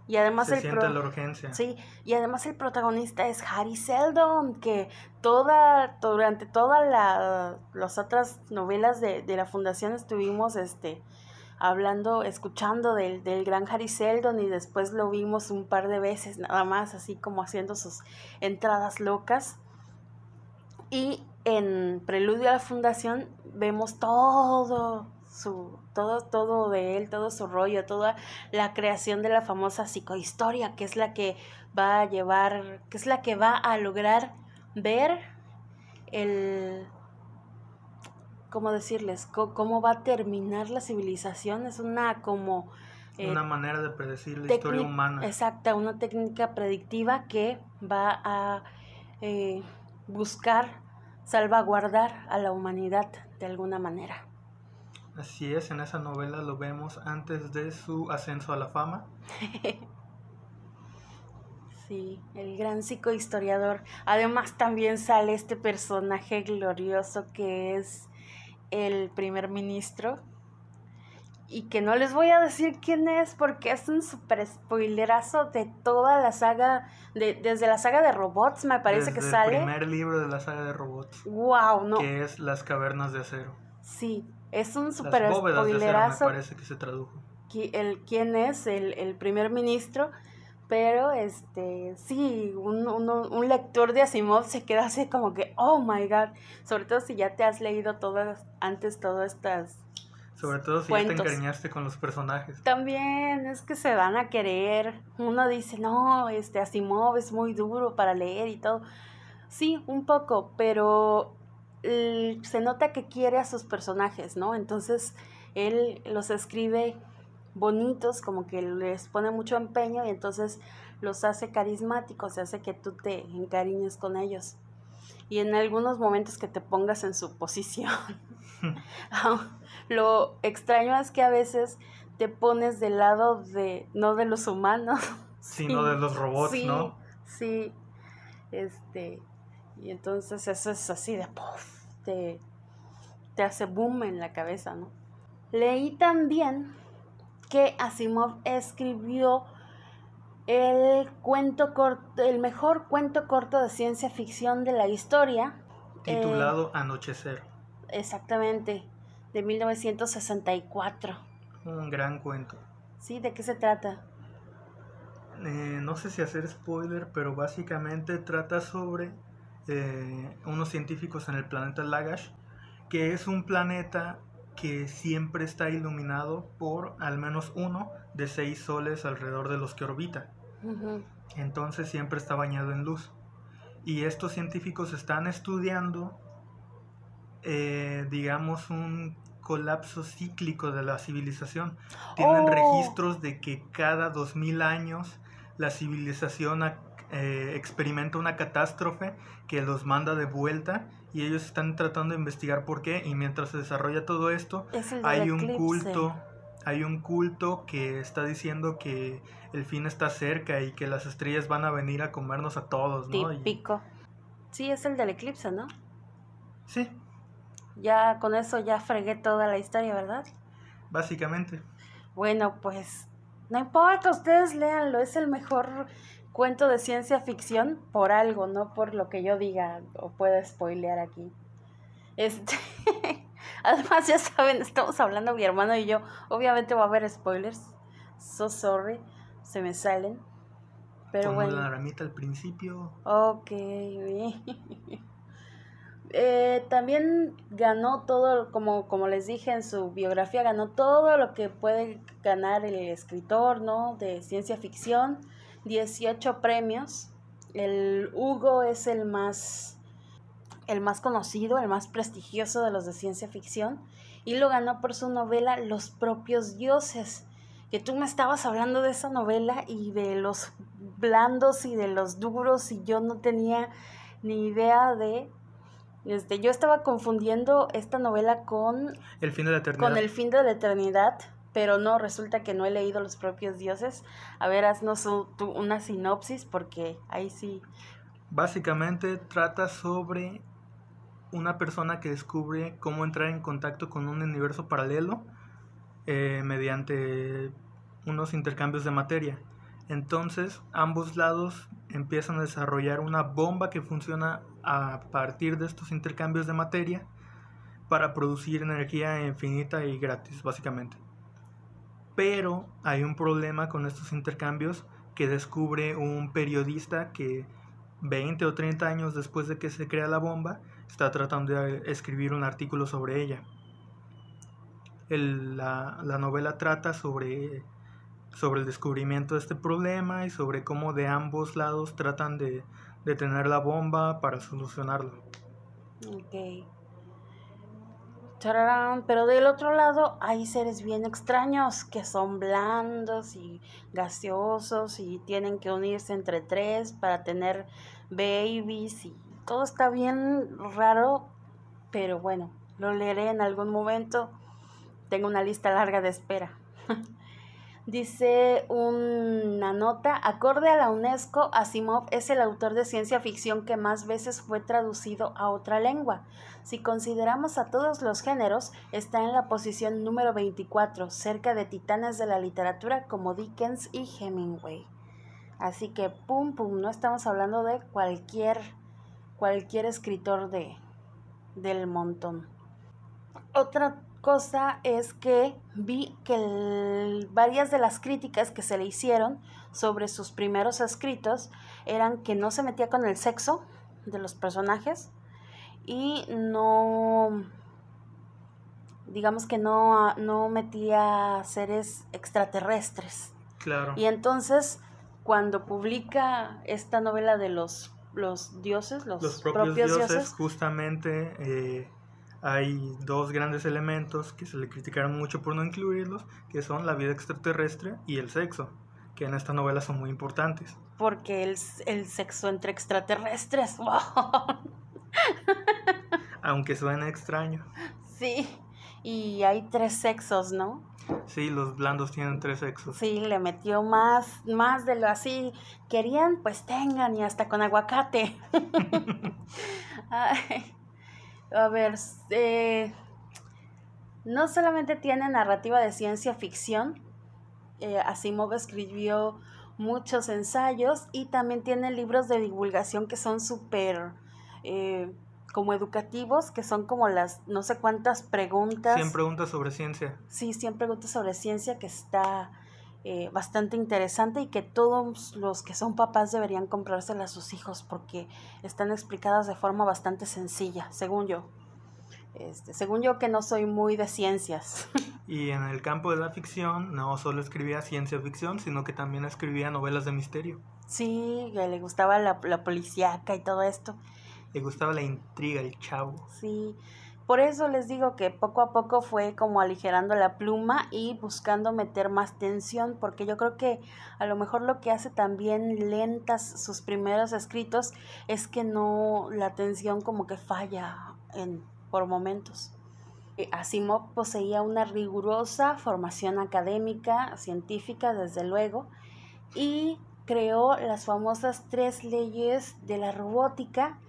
Speaker 1: y además
Speaker 2: Se
Speaker 1: el
Speaker 2: siente la urgencia.
Speaker 1: Sí, y además el protagonista es Harry Seldon, que toda, durante todas las otras novelas de, de, la fundación estuvimos este, hablando, escuchando del, del gran Harry Seldon y después lo vimos un par de veces nada más, así como haciendo sus entradas locas. Y en Preludio a la Fundación vemos todo su todo todo de él, todo su rollo, toda la creación de la famosa psicohistoria, que es la que va a llevar, que es la que va a lograr ver el cómo decirles, cómo va a terminar la civilización, es una como
Speaker 2: eh, una manera de predecir la historia humana.
Speaker 1: Exacta, una técnica predictiva que va a eh, buscar salvaguardar a la humanidad de alguna manera.
Speaker 2: Así es, en esa novela lo vemos antes de su ascenso a la fama.
Speaker 1: sí, el gran psicohistoriador. Además también sale este personaje glorioso que es el primer ministro. Y que no les voy a decir quién es porque es un super spoilerazo de toda la saga, de, desde la saga de robots me parece que sale.
Speaker 2: El primer libro de la saga de robots.
Speaker 1: Wow, no.
Speaker 2: Que es Las cavernas de acero.
Speaker 1: Sí, es un super spoilerazo.
Speaker 2: me parece que se tradujo.
Speaker 1: El, ¿Quién es? El, el primer ministro. Pero, este, sí, un, un, un, lector de Asimov se queda así como que, oh my god. Sobre todo si ya te has leído todas, antes todas estas.
Speaker 2: Sobre todo si ya te encariñaste con los personajes.
Speaker 1: También, es que se van a querer. Uno dice, no, este Asimov es muy duro para leer y todo. Sí, un poco, pero se nota que quiere a sus personajes, ¿no? Entonces él los escribe bonitos, como que les pone mucho empeño y entonces los hace carismáticos, se hace que tú te encariñes con ellos. Y en algunos momentos que te pongas en su posición. Lo extraño es que a veces te pones del lado de, no de los humanos,
Speaker 2: sino de los robots, ¿no?
Speaker 1: Sí, este, y entonces eso es así de puff, te, te hace boom en la cabeza, ¿no? Leí también que Asimov escribió el cuento corto, el mejor cuento corto de ciencia ficción de la historia.
Speaker 2: Titulado eh, Anochecer.
Speaker 1: Exactamente, de 1964.
Speaker 2: Un gran cuento.
Speaker 1: Sí, ¿de qué se trata?
Speaker 2: Eh, no sé si hacer spoiler, pero básicamente trata sobre eh, unos científicos en el planeta Lagash, que es un planeta que siempre está iluminado por al menos uno de seis soles alrededor de los que orbita. Entonces siempre está bañado en luz. Y estos científicos están estudiando, eh, digamos, un colapso cíclico de la civilización. Tienen oh. registros de que cada dos mil años la civilización eh, experimenta una catástrofe que los manda de vuelta y ellos están tratando de investigar por qué y mientras se desarrolla todo esto hay un culto hay un culto que está diciendo que el fin está cerca y que las estrellas van a venir a comernos a todos, ¿no?
Speaker 1: Típico. Sí, es el del eclipse, ¿no?
Speaker 2: Sí.
Speaker 1: Ya con eso ya fregué toda la historia, ¿verdad?
Speaker 2: Básicamente.
Speaker 1: Bueno, pues no importa, ustedes léanlo, es el mejor cuento de ciencia ficción por algo, no por lo que yo diga o pueda spoilear aquí. Este, además ya saben, estamos hablando mi hermano y yo, obviamente va a haber spoilers. So sorry, se me salen. Pero bueno.
Speaker 2: la ramita al principio.
Speaker 1: Ok, eh, también ganó todo, como, como les dije en su biografía, ganó todo lo que puede ganar el escritor, ¿no? De ciencia ficción 18 premios. El Hugo es el más, el más conocido, el más prestigioso de los de ciencia ficción. Y lo ganó por su novela Los propios dioses. Que tú me estabas hablando de esa novela y de los blandos y de los duros y yo no tenía ni idea de Este, yo estaba confundiendo esta novela con
Speaker 2: El fin de la eternidad.
Speaker 1: con El fin de la eternidad, pero no, resulta que no he leído Los propios dioses. A ver, haznos una sinopsis porque ahí sí.
Speaker 2: Básicamente trata sobre una persona que descubre cómo entrar en contacto con un universo paralelo eh, mediante unos intercambios de materia. Entonces ambos lados empiezan a desarrollar una bomba que funciona a partir de estos intercambios de materia para producir energía infinita y gratis, básicamente. Pero hay un problema con estos intercambios que descubre un periodista que 20 o 30 años después de que se crea la bomba está tratando de escribir un artículo sobre ella. El- la, la novela trata sobre, sobre el descubrimiento de este problema y sobre cómo de ambos lados tratan de detener la bomba para solucionarlo.
Speaker 1: Ok. Pero del otro lado hay seres bien extraños que son blandos y gaseosos y tienen que unirse entre tres para tener babies y todo está bien raro, pero bueno, lo leeré en algún momento. Tengo una lista larga de espera. Dice una nota, acorde a la UNESCO, Asimov es el autor de ciencia ficción que más veces fue traducido a otra lengua. Si consideramos a todos los géneros, está en la posición número 24, cerca de titanes de la literatura como Dickens y Hemingway. Así que, pum, pum, no estamos hablando de cualquier, cualquier escritor de, del montón. Otra cosa es que vi que el- varias de las críticas que se le hicieron sobre sus primeros escritos eran que no se metía con el sexo de los personajes y no digamos que no, no metía seres extraterrestres.
Speaker 2: Claro.
Speaker 1: Y entonces, cuando publica esta novela de los, los dioses, los,
Speaker 2: Los propios, dioses, justamente eh, hay dos grandes elementos que se le criticaron mucho por no incluirlos, que son la vida extraterrestre y el sexo, que en esta novela son muy importantes.
Speaker 1: porque el, el sexo entre extraterrestres, wow.
Speaker 2: Aunque suene extraño.
Speaker 1: Sí, y hay tres sexos, ¿no?
Speaker 2: Sí, los blandos tienen tres sexos.
Speaker 1: Sí, le metió más, más de lo así. Querían, pues tengan, y hasta con aguacate. Ay, a ver, eh, no solamente tiene narrativa de ciencia ficción, eh, Asimov escribió muchos ensayos y también tiene libros de divulgación que son súper eh, como educativos, que son como las no sé cuántas preguntas.
Speaker 2: 100 preguntas sobre ciencia.
Speaker 1: Sí, 100 preguntas sobre ciencia que está eh, bastante interesante y que todos los que son papás deberían comprárselas a sus hijos porque están explicadas de forma bastante sencilla, según yo. Este, según yo que no soy muy de ciencias.
Speaker 2: Y en el campo de la ficción no solo escribía ciencia ficción, sino que también escribía novelas de misterio.
Speaker 1: sí, que le gustaba la, la policíaca y todo esto.
Speaker 2: Le gustaba la intriga, el chavo.
Speaker 1: Sí, por eso les digo que poco a poco fue como aligerando la pluma y buscando meter más tensión, porque yo creo que a lo mejor lo que hace también lentas sus primeros escritos es que no, la tensión como que falla en, por momentos. Eh, Asimov poseía una rigurosa formación académica, científica, desde luego, y creó las famosas tres leyes de la robótica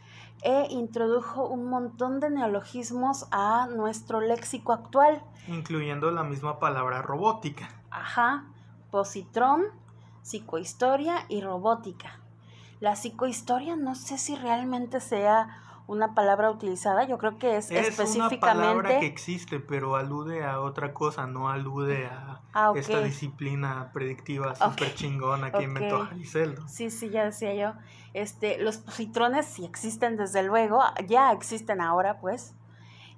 Speaker 1: e introdujo un montón de neologismos a nuestro léxico actual.
Speaker 2: Incluyendo la misma palabra robótica.
Speaker 1: Ajá, positrón, psicohistoria y robótica. La psicohistoria no sé si realmente sea una palabra utilizada, yo creo que es,
Speaker 2: Es una
Speaker 1: específicamente...
Speaker 2: palabra que existe, pero alude a otra cosa, no alude a
Speaker 1: Ah, ok.
Speaker 2: esta disciplina predictiva súper chingona que inventó
Speaker 1: Ok.
Speaker 2: Jaliceldo.
Speaker 1: Sí, sí, ya decía yo. Este, los positrones sí existen desde luego, ya existen ahora, pues.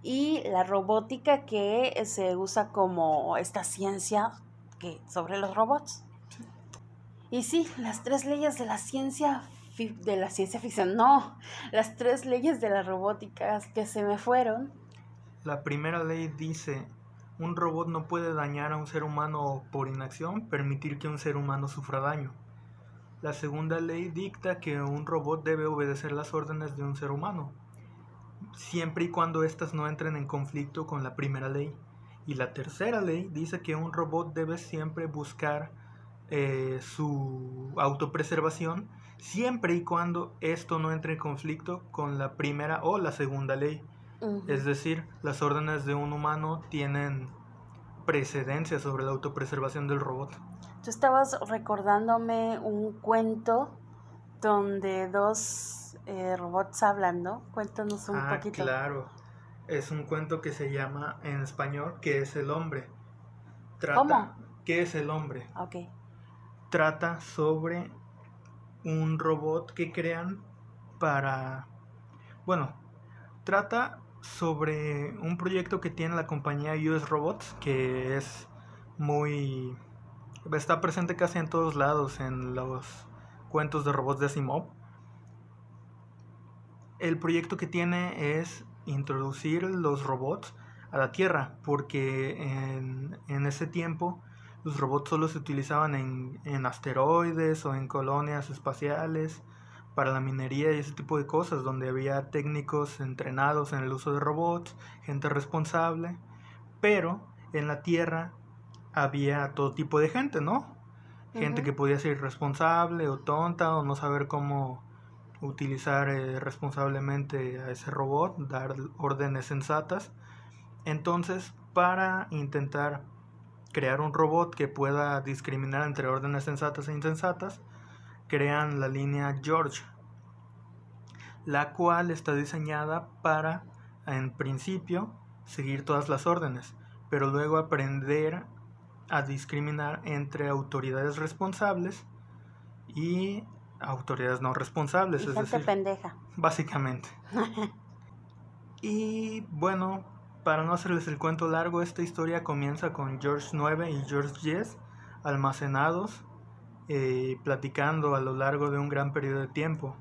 Speaker 1: Y la robótica que se usa como esta ciencia que sobre los robots. Y sí, las tres leyes de la ciencia de la ciencia ficción, no, las tres leyes de la robótica que se me fueron.
Speaker 2: La primera ley dice, un robot no puede dañar a un ser humano por inacción, permitir que un ser humano sufra daño. La segunda ley dicta que un robot debe obedecer las órdenes de un ser humano. siempre y cuando éstas no entren en conflicto con la primera ley. Y la tercera ley dice que un robot debe siempre buscar eh, su autopreservación siempre y cuando esto no entre en conflicto con la primera o la segunda ley. Es decir, las órdenes de un humano tienen precedencia sobre la autopreservación del robot.
Speaker 1: Tú estabas recordándome un cuento donde dos eh, robots hablan, ¿no? Cuéntanos un
Speaker 2: ah,
Speaker 1: poquito.
Speaker 2: Claro, es un cuento que se llama en español ¿Qué es el hombre?
Speaker 1: ¿Cómo?
Speaker 2: ¿Qué es el hombre?
Speaker 1: Ok.
Speaker 2: Trata sobre un robot que crean para... Bueno, trata sobre un proyecto que tiene la compañía US Robots, que es muy... está presente casi en todos lados en los cuentos de robots de Asimov. El proyecto que tiene es introducir los robots a la Tierra, porque en, en ese tiempo los robots solo se utilizaban en, en asteroides o en colonias espaciales para la minería y ese tipo de cosas, donde había técnicos entrenados en el uso de robots, gente responsable, pero en la Tierra había todo tipo de gente, ¿no? Gente que podía ser irresponsable o tonta o no saber cómo utilizar eh, responsablemente a ese robot, dar órdenes sensatas. Entonces, para intentar crear un robot que pueda discriminar entre órdenes sensatas e insensatas, crean la línea George, la cual está diseñada para, en principio, seguir todas las órdenes, pero luego aprender a discriminar entre autoridades responsables y autoridades no responsables.
Speaker 1: es decir, pendeja.
Speaker 2: Básicamente. y bueno, para no hacerles el cuento largo, esta historia comienza con George 9 y George 10 almacenados eh, platicando a lo largo de un gran periodo de tiempo.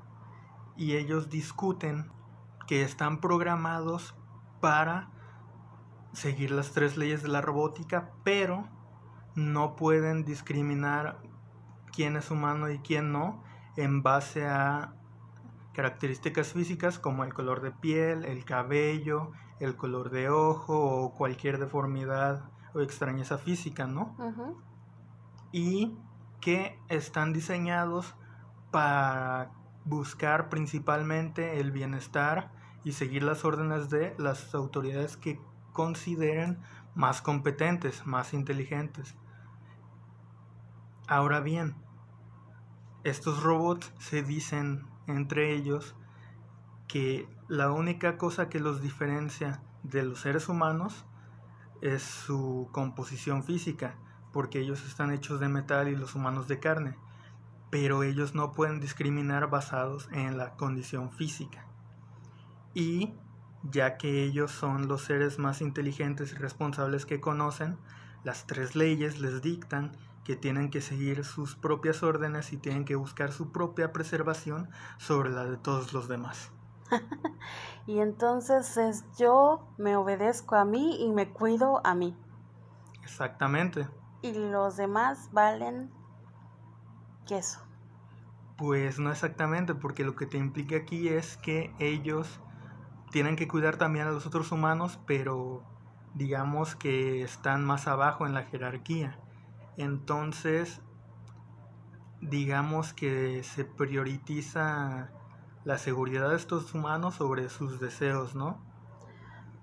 Speaker 2: Y ellos discuten que están programados para seguir las tres leyes de la robótica, pero no pueden discriminar quién es humano y quién no en base a características físicas como el color de piel, el cabello, el color de ojo o cualquier deformidad o extrañeza física, ¿no? Y que están diseñados para buscar principalmente el bienestar y seguir las órdenes de las autoridades que consideren más competentes, más inteligentes. Ahora bien, estos robots se dicen entre ellos que la única cosa que los diferencia de los seres humanos es su composición física porque ellos están hechos de metal y los humanos de carne, pero ellos no pueden discriminar basados en la condición física. Y ya que ellos son los seres más inteligentes y responsables que conocen, las tres leyes les dictan que tienen que seguir sus propias órdenes y tienen que buscar su propia preservación sobre la de todos los demás.
Speaker 1: y entonces es yo me obedezco a mí y me cuido a mí.
Speaker 2: Exactamente
Speaker 1: y los demás valen queso.
Speaker 2: Pues no exactamente, porque lo que te implica aquí es que ellos tienen que cuidar también a los otros humanos, pero digamos que están más abajo en la jerarquía. Entonces, digamos que se prioriza la seguridad de estos humanos sobre sus deseos, ¿no?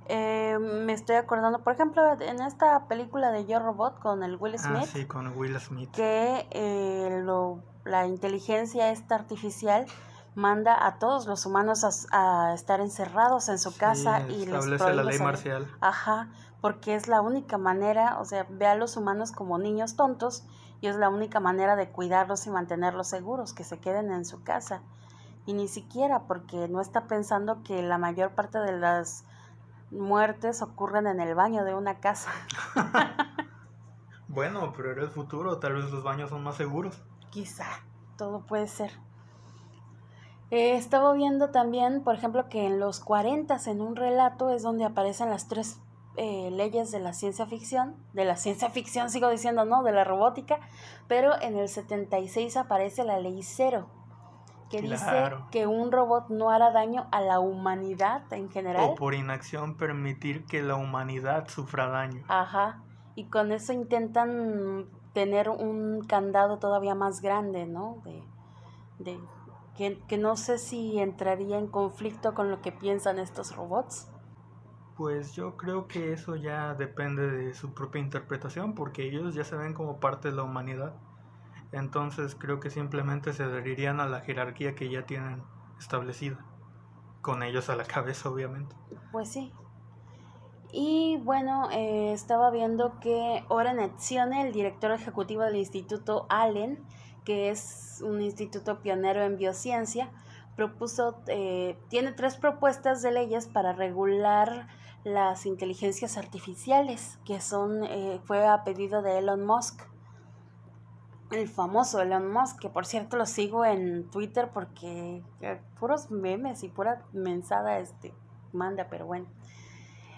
Speaker 1: Eh, me estoy acordando, por ejemplo, en esta película de Yo Robot con el Will ah, Smith.
Speaker 2: sí, con Will Smith.
Speaker 1: Que eh, lo, la inteligencia esta artificial manda a todos los humanos a, estar encerrados en su casa y les
Speaker 2: establece la ley marcial.
Speaker 1: Ajá, porque es la única manera, o sea, ve a los humanos como niños tontos y es la única manera de cuidarlos y mantenerlos seguros, que se queden en su casa. Y ni siquiera porque no está pensando que la mayor parte de las muertes ocurren en el baño de una casa.
Speaker 2: bueno, pero era el futuro, tal vez los baños son más seguros.
Speaker 1: Quizá, todo puede ser. Eh, estaba viendo también, por ejemplo, que en los 40 en un relato es donde aparecen las tres eh, leyes de la ciencia ficción, de la ciencia ficción sigo diciendo, no, de la robótica, pero en el 76 aparece la ley cero, que dice que un robot no hará daño a la humanidad en general.
Speaker 2: O por inacción permitir que la humanidad sufra daño.
Speaker 1: Ajá. Y con eso intentan tener un candado todavía más grande, ¿no? De, de que, que no sé si entraría en conflicto con lo que piensan estos robots.
Speaker 2: Pues yo creo que eso ya depende de su propia interpretación, porque ellos ya se ven como parte de la humanidad. Entonces creo que simplemente se adherirían a la jerarquía que ya tienen establecida, con ellos a la cabeza obviamente.
Speaker 1: Pues sí. Y bueno, eh, estaba viendo que Oren Etzione, el director ejecutivo del Instituto Allen, que es un instituto pionero en biociencia, propuso, eh, tiene tres propuestas de leyes para regular las inteligencias artificiales, que son, eh, fue a pedido de Elon Musk, el famoso Elon Musk, que por cierto lo sigo en Twitter porque puros memes y pura mensada este, manda, pero bueno.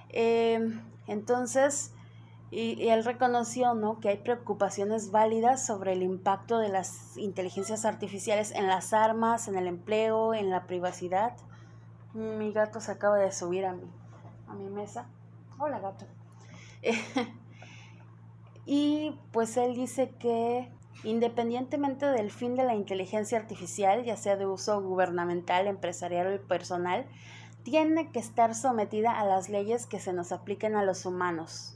Speaker 1: Em, entonces, y, él reconoció ¿no? que hay preocupaciones válidas sobre el impacto de las inteligencias artificiales en las armas, en el empleo, en la privacidad. Mi gato se acaba de subir a mi, a mi mesa. Hola gato. y pues él dice que independientemente del fin de la inteligencia artificial, ya sea de uso gubernamental, empresarial o personal, tiene que estar sometida a las leyes que se nos apliquen a los humanos.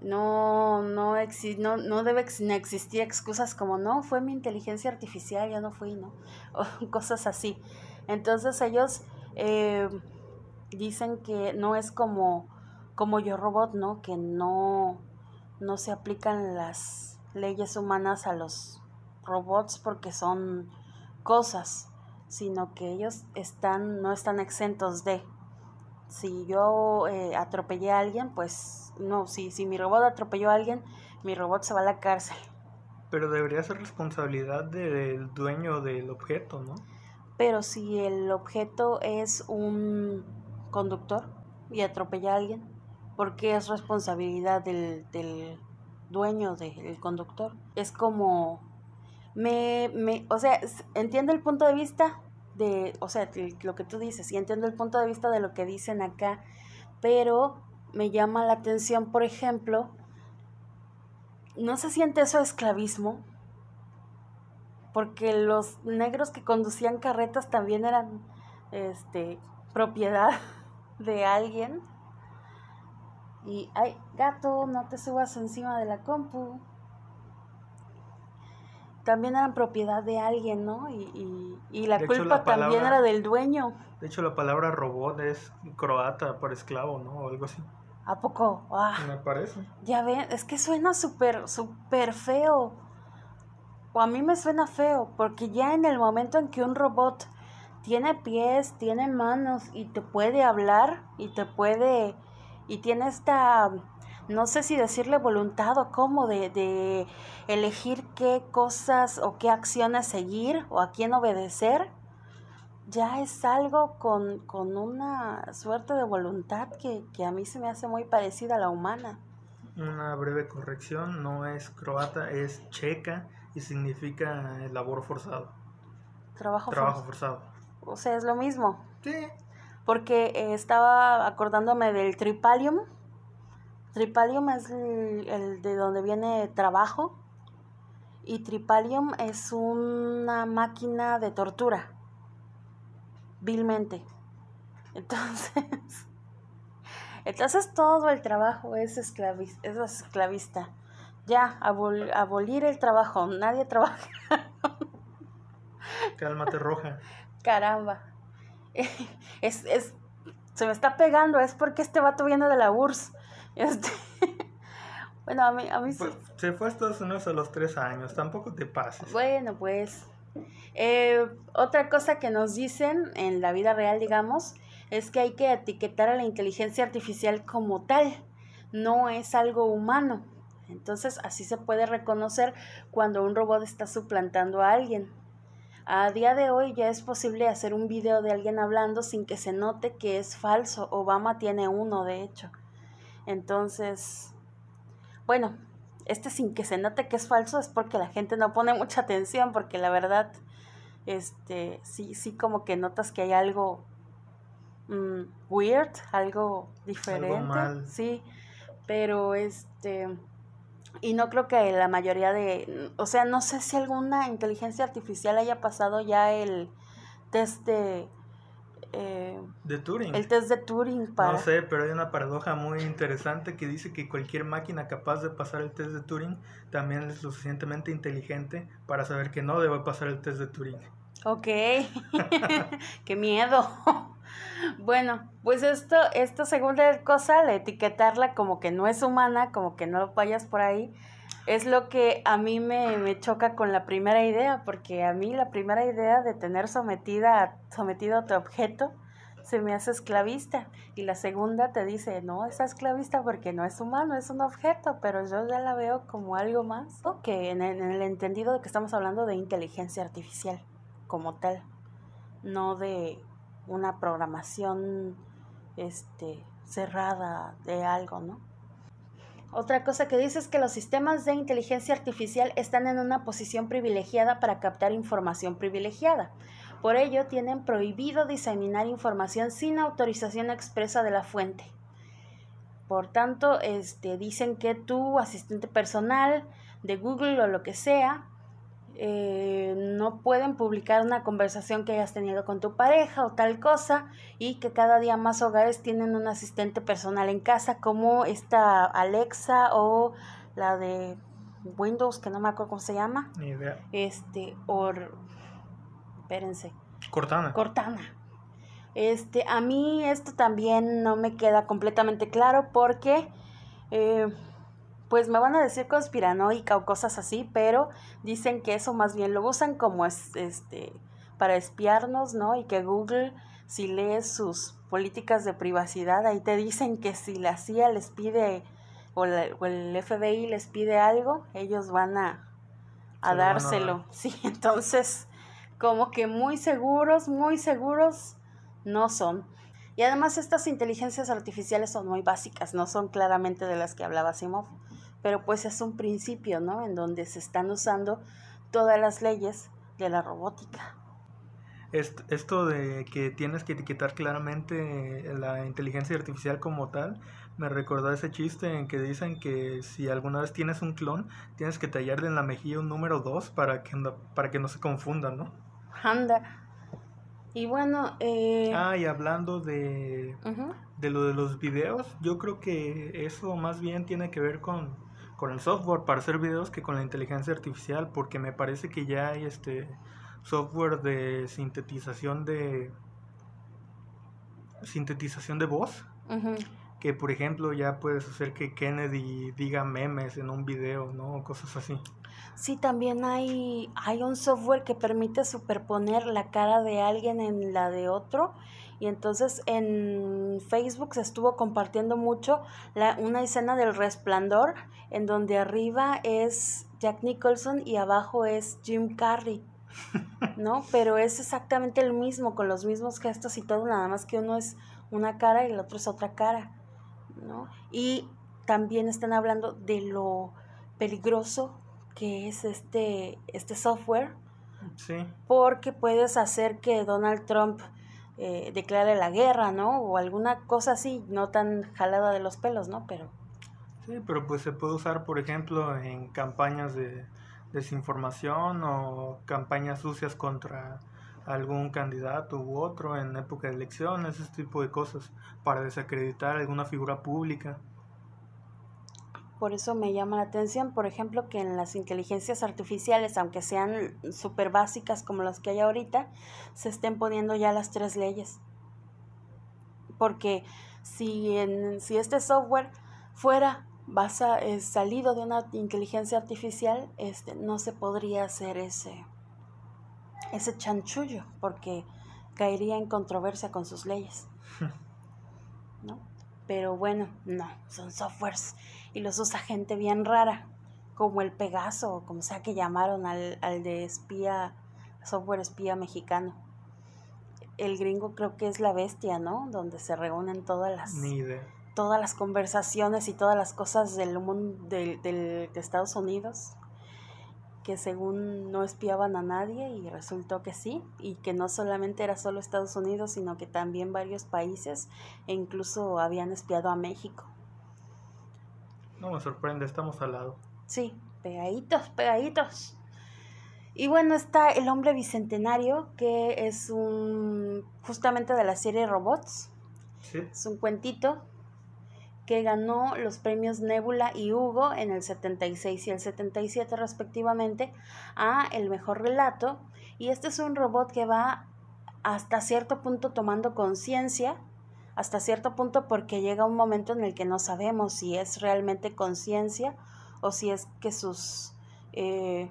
Speaker 1: No, no, no, no debe existir excusas como no, fue mi inteligencia artificial, ya no fui, ¿no? O cosas así. Entonces ellos eh, dicen que no es como, como yo robot, ¿no? Que no, no se aplican las leyes humanas a los robots porque son cosas, sino que ellos están, no están exentos de. Si yo eh, atropellé a alguien, pues no, si, si mi robot atropelló a alguien, mi robot se va a la cárcel.
Speaker 2: Pero debería ser responsabilidad del dueño del objeto, ¿no?
Speaker 1: Pero si el objeto es un conductor y atropella a alguien, ¿por qué es responsabilidad del, del dueño del conductor? Es como, me, me, o sea, entiendo el punto de vista de, o sea, lo que tú dices, y entiendo el punto de vista de lo que dicen acá, pero me llama la atención, por ejemplo, ¿no se siente eso esclavismo? Porque los negros que conducían carretas también eran este, propiedad de alguien. Y, ay, gato, no te subas encima de la compu. También eran propiedad de alguien, ¿no? Y, y, la culpa también era del dueño.
Speaker 2: De hecho, la palabra robot es croata por esclavo, ¿no? O algo así.
Speaker 1: ¿A poco? Ah,
Speaker 2: Me parece.
Speaker 1: Ya ven, es que suena súper, súper feo. O a mí me suena feo, porque ya en el momento en que un robot tiene pies, tiene manos y te puede hablar y te puede y tiene esta no sé si decirle voluntad o cómo de, de elegir qué cosas o qué acciones seguir o a quién obedecer, ya es algo con, con una suerte de voluntad que, que, a mí se me hace muy parecida a la humana.
Speaker 2: Una breve corrección, no es croata, es checa y significa labor forzado.
Speaker 1: Trabajo,
Speaker 2: Trabajo forzado.
Speaker 1: O sea, es lo mismo.
Speaker 2: Sí.
Speaker 1: Porque eh, estaba acordándome del tripalium. Tripalium es el, de donde viene trabajo. Y tripalium es una máquina de tortura. Vilmente. Entonces. Entonces todo el trabajo es, esclavis, es esclavista. Ya, abolir el trabajo. Nadie trabaja.
Speaker 2: Cálmate roja.
Speaker 1: Caramba. Es, es, se me está pegando, es porque este vato viene de la URSS. Este, bueno, a mí, a mí
Speaker 2: pues, Se fue a Estados Unidos a los tres años, tampoco te pases.
Speaker 1: Bueno, pues. Eh, otra cosa que nos dicen en la vida real, digamos, es que hay que etiquetar a la inteligencia artificial como tal, no es algo humano. Entonces así se puede reconocer cuando un robot está suplantando a alguien. A día de hoy ya es posible hacer un video de alguien hablando sin que se note que es falso. Obama tiene uno, de hecho. Entonces, bueno, este sin que se note que es falso es porque la gente no pone mucha atención, porque la verdad, este, sí, sí como que notas que hay algo mm, weird, algo diferente. Sí, pero este, y no creo que la mayoría de, o sea, no sé si alguna inteligencia artificial haya pasado ya el test de...
Speaker 2: Eh, de Turing.
Speaker 1: El test de Turing
Speaker 2: para... No sé, pero hay una paradoja muy interesante que dice que cualquier máquina capaz de pasar el test de Turing también es lo suficientemente inteligente para saber que no debe pasar el test de Turing.
Speaker 1: Ok, qué miedo. Bueno, pues esto, esta segunda cosa, la etiquetarla como que no es humana, como que no vayas por ahí, es lo que a mí me, me, choca con la primera idea, porque a mí la primera idea de tener sometida, sometido a tu objeto se me hace esclavista. Y la segunda te dice, no, es esclavista porque no es humano, es un objeto, pero yo ya la veo como algo más. Ok, en en el entendido de que estamos hablando de inteligencia artificial como tal, no de una programación este, cerrada de algo, ¿no? Otra cosa que dice es que los sistemas de inteligencia artificial están en una posición privilegiada para captar información privilegiada. Por ello, tienen prohibido diseminar información sin autorización expresa de la fuente. Por tanto, este, dicen que tu asistente personal de Google o lo que sea eh, no pueden publicar una conversación que hayas tenido con tu pareja o tal cosa y que cada día más hogares tienen un asistente personal en casa como esta Alexa o la de Windows que no me acuerdo cómo se llama.
Speaker 2: Ni idea.
Speaker 1: Este, o espérense.
Speaker 2: Cortana.
Speaker 1: Cortana. Este, a mí esto también no me queda completamente claro porque eh, pues me van a decir conspiranoica o cosas así, pero dicen que eso más bien lo usan como es, este para espiarnos, ¿no? Y que Google, si lees sus políticas de privacidad, ahí te dicen que si la CIA les pide o, el FBI les pide algo, ellos van a, a dárselo. Sí, entonces, como que muy seguros, muy seguros no son. Y además estas inteligencias artificiales son muy básicas, no son claramente de las que hablaba Simov pero pues es un principio, ¿no? En donde se están usando todas las leyes de la robótica.
Speaker 2: Esto de que tienes que etiquetar claramente la inteligencia artificial como tal, me recordó ese chiste en que dicen que si alguna vez tienes un clon, tienes que tallarle en la mejilla un número 2 para que, no, para que no se confundan, ¿no?
Speaker 1: Anda. Y bueno, eh...
Speaker 2: Ah, y hablando de, de lo de los videos, yo creo que eso más bien tiene que ver con con el software para hacer videos que con la inteligencia artificial, porque me parece que ya hay este software de sintetización de sintetización de voz. Que por ejemplo ya puedes hacer que Kennedy diga memes en un video, ¿no? Cosas así.
Speaker 1: Sí, también hay, hay un software que permite superponer la cara de alguien en la de otro y entonces en Facebook se estuvo compartiendo mucho la, una escena del resplandor en donde arriba es Jack Nicholson y abajo es Jim Carrey. ¿No? Pero es exactamente el mismo, con los mismos gestos y todo, nada más que uno es una cara y el otro es otra cara. ¿no? Y también están hablando de lo peligroso que es este, este software.
Speaker 2: Sí.
Speaker 1: Porque puedes hacer que Donald Trump eh, declare la guerra, ¿no? O alguna cosa así, no tan jalada de los pelos, ¿no? Pero...
Speaker 2: Sí, pero pues se puede usar, por ejemplo, en campañas de desinformación o campañas sucias contra algún candidato u otro en época de elecciones, ese tipo de cosas, para desacreditar alguna figura pública.
Speaker 1: Por eso me llama la atención, por ejemplo, que en las inteligencias artificiales, aunque sean súper básicas como las que hay ahorita, se estén poniendo ya las tres leyes. Porque si, en, si este software fuera basa, es salido de una inteligencia artificial, este, no se podría hacer ese, ese chanchullo, porque caería en controversia con sus leyes. ¿No? Pero bueno, no, son softwares y los usa gente bien rara, como el Pegaso, o como sea que llamaron al, al de espía, software espía mexicano. El gringo creo que es la bestia, ¿no? Donde se reúnen todas las... Todas las conversaciones y todas las cosas del mundo del, del, de Estados Unidos que según no espiaban a nadie y resultó que sí, y que no solamente era solo Estados Unidos, sino que también varios países e incluso habían espiado a México.
Speaker 2: No me sorprende, estamos al lado.
Speaker 1: Sí, pegaditos, pegaditos. Y bueno, está El Hombre Bicentenario, que es un justamente de la serie Robots.
Speaker 2: Sí.
Speaker 1: Es un cuentito que ganó los premios Nebula y Hugo en el 76 y el 77 respectivamente a el mejor relato. Y este es un robot que va hasta cierto punto tomando conciencia, hasta cierto punto porque llega un momento en el que no sabemos si es realmente conciencia o si es que sus eh,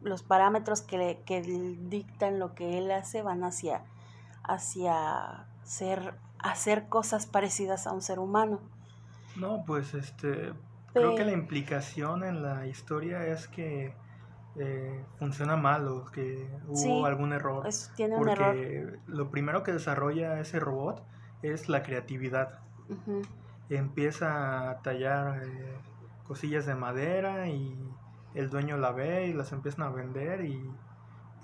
Speaker 1: los parámetros que, que dictan lo que él hace van hacia, hacia ser, hacer cosas parecidas a un ser humano.
Speaker 2: No, pues este, creo que la implicación en la historia es que eh, funciona mal o que hubo algún error.
Speaker 1: tiene un error.
Speaker 2: lo primero que desarrolla ese robot es la creatividad. Empieza a tallar eh, cosillas de madera y el dueño la ve y las empiezan a vender y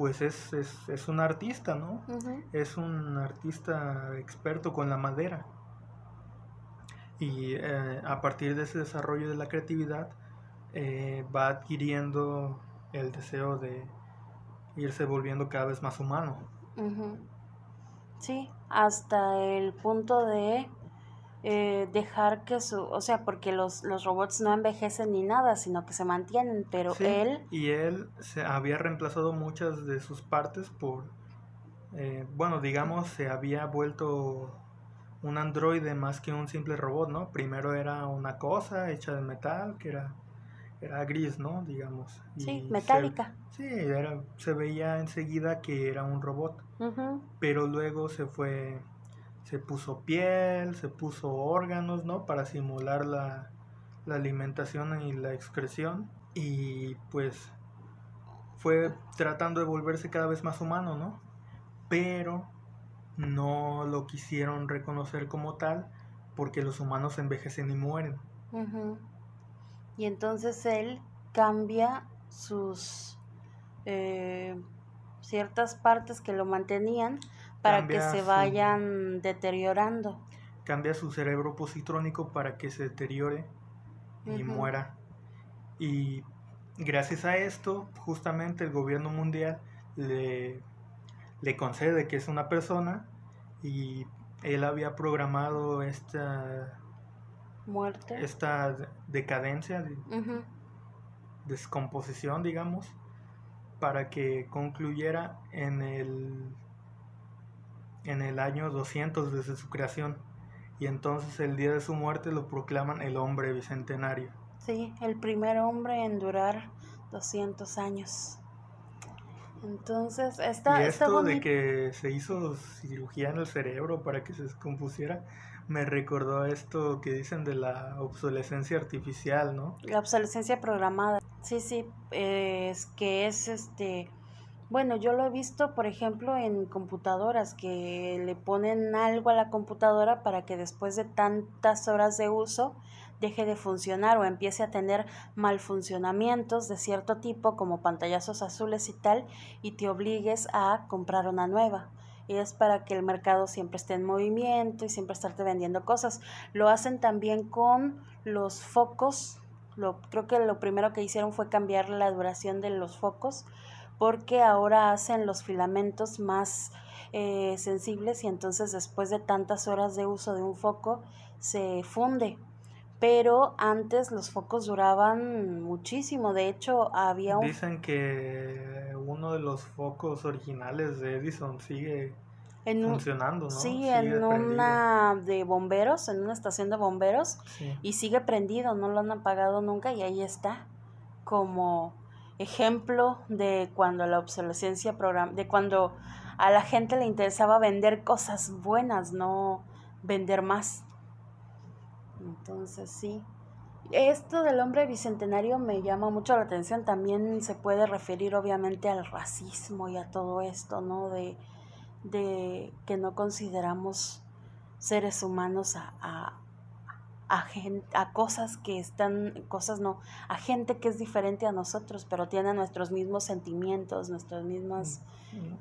Speaker 2: pues es, es, es un artista, ¿no? Es un artista experto con la madera. Y eh, a partir de ese desarrollo de la creatividad eh, va adquiriendo el deseo de irse volviendo cada vez más humano.
Speaker 1: Sí, hasta el punto de eh, dejar que su, o sea, porque los, los robots no envejecen ni nada, sino que se mantienen, pero él...
Speaker 2: Y él se había reemplazado muchas de sus partes por, eh, bueno, digamos, se había vuelto un androide más que un simple robot, ¿no? Primero era una cosa hecha de metal, que era, era gris, ¿no? Digamos.
Speaker 1: sí, metálica.
Speaker 2: sí, era, se veía enseguida que era un robot, pero luego se fue se puso piel, se puso órganos, ¿no? Para simular la, alimentación y la excreción. Y pues fue tratando de volverse cada vez más humano, ¿no? Pero no lo quisieron reconocer como tal porque los humanos envejecen y mueren.
Speaker 1: Y entonces él cambia sus eh, ciertas partes que lo mantenían para que se vayan deteriorando.
Speaker 2: Cambia su cerebro positrónico para que se deteriore y muera. Y gracias a esto, justamente el gobierno mundial le, le concede que es una persona y él había programado esta
Speaker 1: muerte,
Speaker 2: esta decadencia, descomposición, digamos, para que concluyera en el en el año 200 desde su creación y entonces el día de su muerte lo proclaman el hombre bicentenario.
Speaker 1: Sí, el primer hombre en durar 200 años. Entonces, esta,
Speaker 2: y esto de que se hizo cirugía en el cerebro para que se descompusiera, me recordó esto que dicen de la obsolescencia artificial, ¿no?
Speaker 1: La obsolescencia programada. Sí, sí, es que es este bueno, yo lo he visto, por ejemplo, en computadoras que le ponen algo a la computadora para que después de tantas horas de uso deje de funcionar o empiece a tener malfuncionamientos de cierto tipo como pantallazos azules y tal y te obligues a comprar una nueva. Y es para que el mercado siempre esté en movimiento y siempre estarte vendiendo cosas. Lo hacen también con los focos. Lo, creo que lo primero que hicieron fue cambiar la duración de los focos porque ahora hacen los filamentos más eh, sensibles y entonces después de tantas horas de uso de un foco se funde. Pero antes los focos duraban muchísimo, de hecho había un...
Speaker 2: Dicen que uno de los focos originales de Edison sigue funcionando, ¿no?
Speaker 1: Sí, en una de bomberos, en una estación de bomberos, y sigue prendido, no lo han apagado nunca y ahí está, como ejemplo de cuando la obsolescencia program de cuando a la gente le interesaba vender cosas buenas, no vender más. Entonces sí. Esto del hombre bicentenario me llama mucho la atención. También se puede referir obviamente al racismo y a todo esto, ¿no? De, de que no consideramos seres humanos a, a, a cosas que están, cosas no, a gente que es diferente a nosotros, pero tiene nuestros mismos sentimientos, nuestras mismas...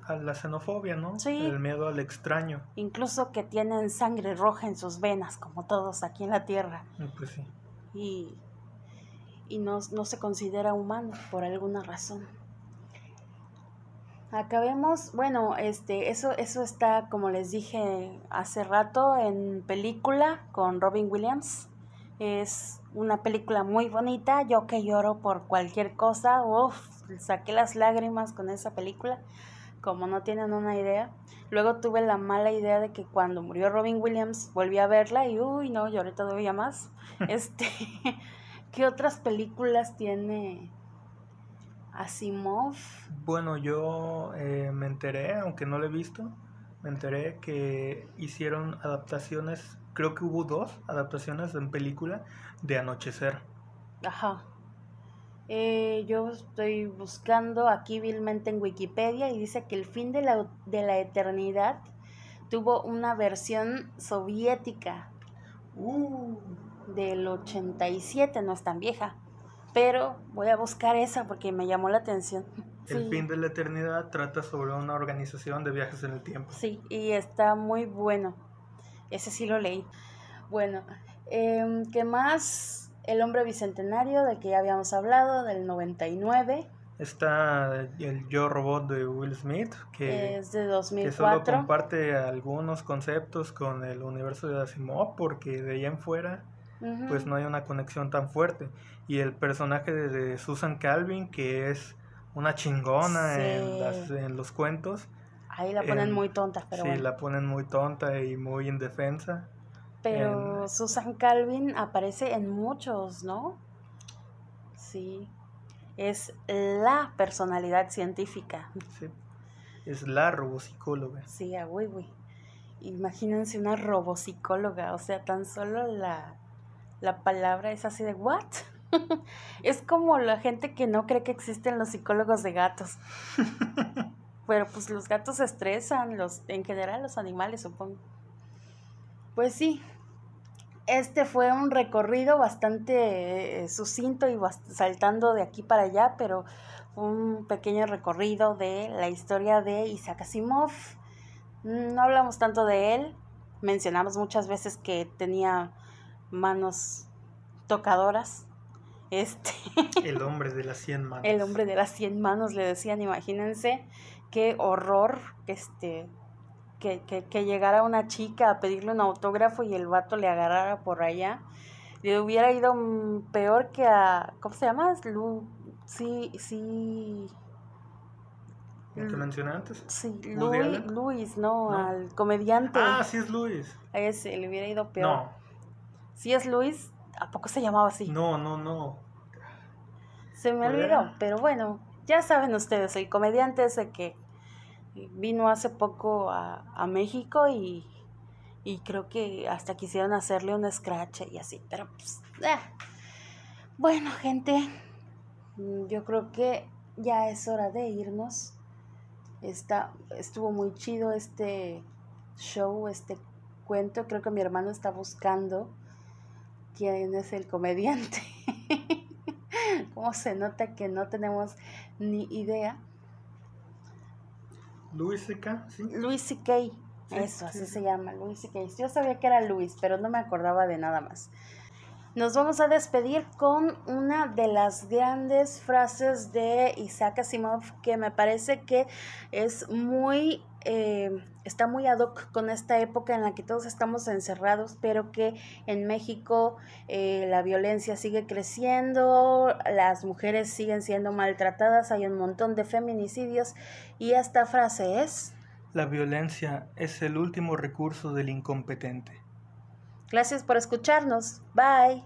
Speaker 2: A la xenofobia, ¿no?
Speaker 1: Sí.
Speaker 2: El miedo al extraño.
Speaker 1: Incluso que tienen sangre roja en sus venas, como todos aquí en la Tierra.
Speaker 2: Pues sí.
Speaker 1: Y, y no, no se considera humano por alguna razón. Acabemos, bueno, este, eso, eso está, como les dije hace rato, en película con Robin Williams. Es una película muy bonita, yo que lloro por cualquier cosa, uff, saqué las lágrimas con esa película, como no tienen una idea. Luego tuve la mala idea de que cuando murió Robin Williams volví a verla y uy, no, lloré todavía más. este, ¿qué otras películas tiene Asimov.
Speaker 2: Bueno, yo eh, me enteré, aunque no lo he visto, me enteré que hicieron adaptaciones, creo que hubo dos adaptaciones en película de Anochecer.
Speaker 1: Ajá. Eh, yo estoy buscando aquí vilmente en Wikipedia y dice que el fin de la, de la eternidad tuvo una versión soviética
Speaker 2: Uh.
Speaker 1: del 87, no es tan vieja. Pero voy a buscar esa porque me llamó la atención.
Speaker 2: El fin de la eternidad trata sobre una organización de viajes en el tiempo.
Speaker 1: Sí, y está muy bueno. Ese sí lo leí. Bueno, eh, ¿qué más? El hombre bicentenario, del que ya habíamos hablado, del 99.
Speaker 2: Está el Yo Robot de Will Smith, que
Speaker 1: es de
Speaker 2: que
Speaker 1: 2004.
Speaker 2: solo comparte algunos conceptos con el universo de Asimov, porque de ahí en fuera Pues no hay una conexión tan fuerte. Y el personaje de, Susan Calvin, que es una chingona
Speaker 1: Sí.
Speaker 2: en, las- en los cuentos,
Speaker 1: Ahí la ponen
Speaker 2: em,
Speaker 1: muy tonta, pero
Speaker 2: sí,
Speaker 1: bueno.
Speaker 2: la ponen muy tonta y muy indefensa.
Speaker 1: Pero
Speaker 2: en-
Speaker 1: Susan Calvin aparece en muchos, ¿no? Sí. Es la personalidad científica.
Speaker 2: sí. Es la robopsicóloga.
Speaker 1: Sí, a güey. Imagínense una robopsicóloga, o sea, tan solo la, la palabra es así de, ¿what? es como la gente que no cree que existen los psicólogos de gatos. Pero pues los gatos se estresan, los, en general los animales, supongo. Pues sí, este fue un recorrido bastante eh, sucinto y bast- saltando de aquí para allá, pero un pequeño recorrido de la historia de Isaac Asimov. No hablamos tanto de él, mencionamos muchas veces que tenía manos tocadoras. Este,
Speaker 2: El hombre de las 100 manos.
Speaker 1: el hombre de las 100 manos le decían, imagínense qué horror este que, que, que llegara una chica a pedirle un autógrafo y el vato le agarrara por allá. Le hubiera ido peor que a. ¿Cómo se llama? Lu, sí, sí.
Speaker 2: ¿El que mencioné antes?
Speaker 1: Sí, Luis? Luis, no,
Speaker 2: No.
Speaker 1: al comediante.
Speaker 2: Ah, sí es Luis.
Speaker 1: A ese le hubiera ido peor.
Speaker 2: No,
Speaker 1: Si es Luis, ¿a poco se llamaba así?
Speaker 2: no, no, no.
Speaker 1: Se me
Speaker 2: ¿Cuál
Speaker 1: olvidó, pero bueno, ya saben ustedes, el comediante ese que vino hace poco a, a México y, y creo que hasta quisieron hacerle un scratch y así, pero pues, ah. bueno, gente, mm, yo creo que ya es hora de irnos. Está, estuvo muy chido este show, este cuento. Creo que mi hermano está buscando quién es el comediante. ¿Cómo se nota que no tenemos ni idea?
Speaker 2: Luis C.K., sí.
Speaker 1: Luis C.K.
Speaker 2: Sí,
Speaker 1: Eso,
Speaker 2: sí,
Speaker 1: así
Speaker 2: sí.
Speaker 1: se llama, Luis C.K. Yo sabía que era Luis, pero no me acordaba de nada más. Nos vamos a despedir con una de las grandes frases de Isaac Asimov que me parece que es muy, eh, está muy ad hoc con esta época en la que todos estamos encerrados, pero que en México eh, la violencia sigue creciendo, las mujeres siguen siendo maltratadas, hay un montón de feminicidios y esta frase es...
Speaker 2: La violencia es el último recurso del incompetente.
Speaker 1: Gracias por escucharnos. Bye.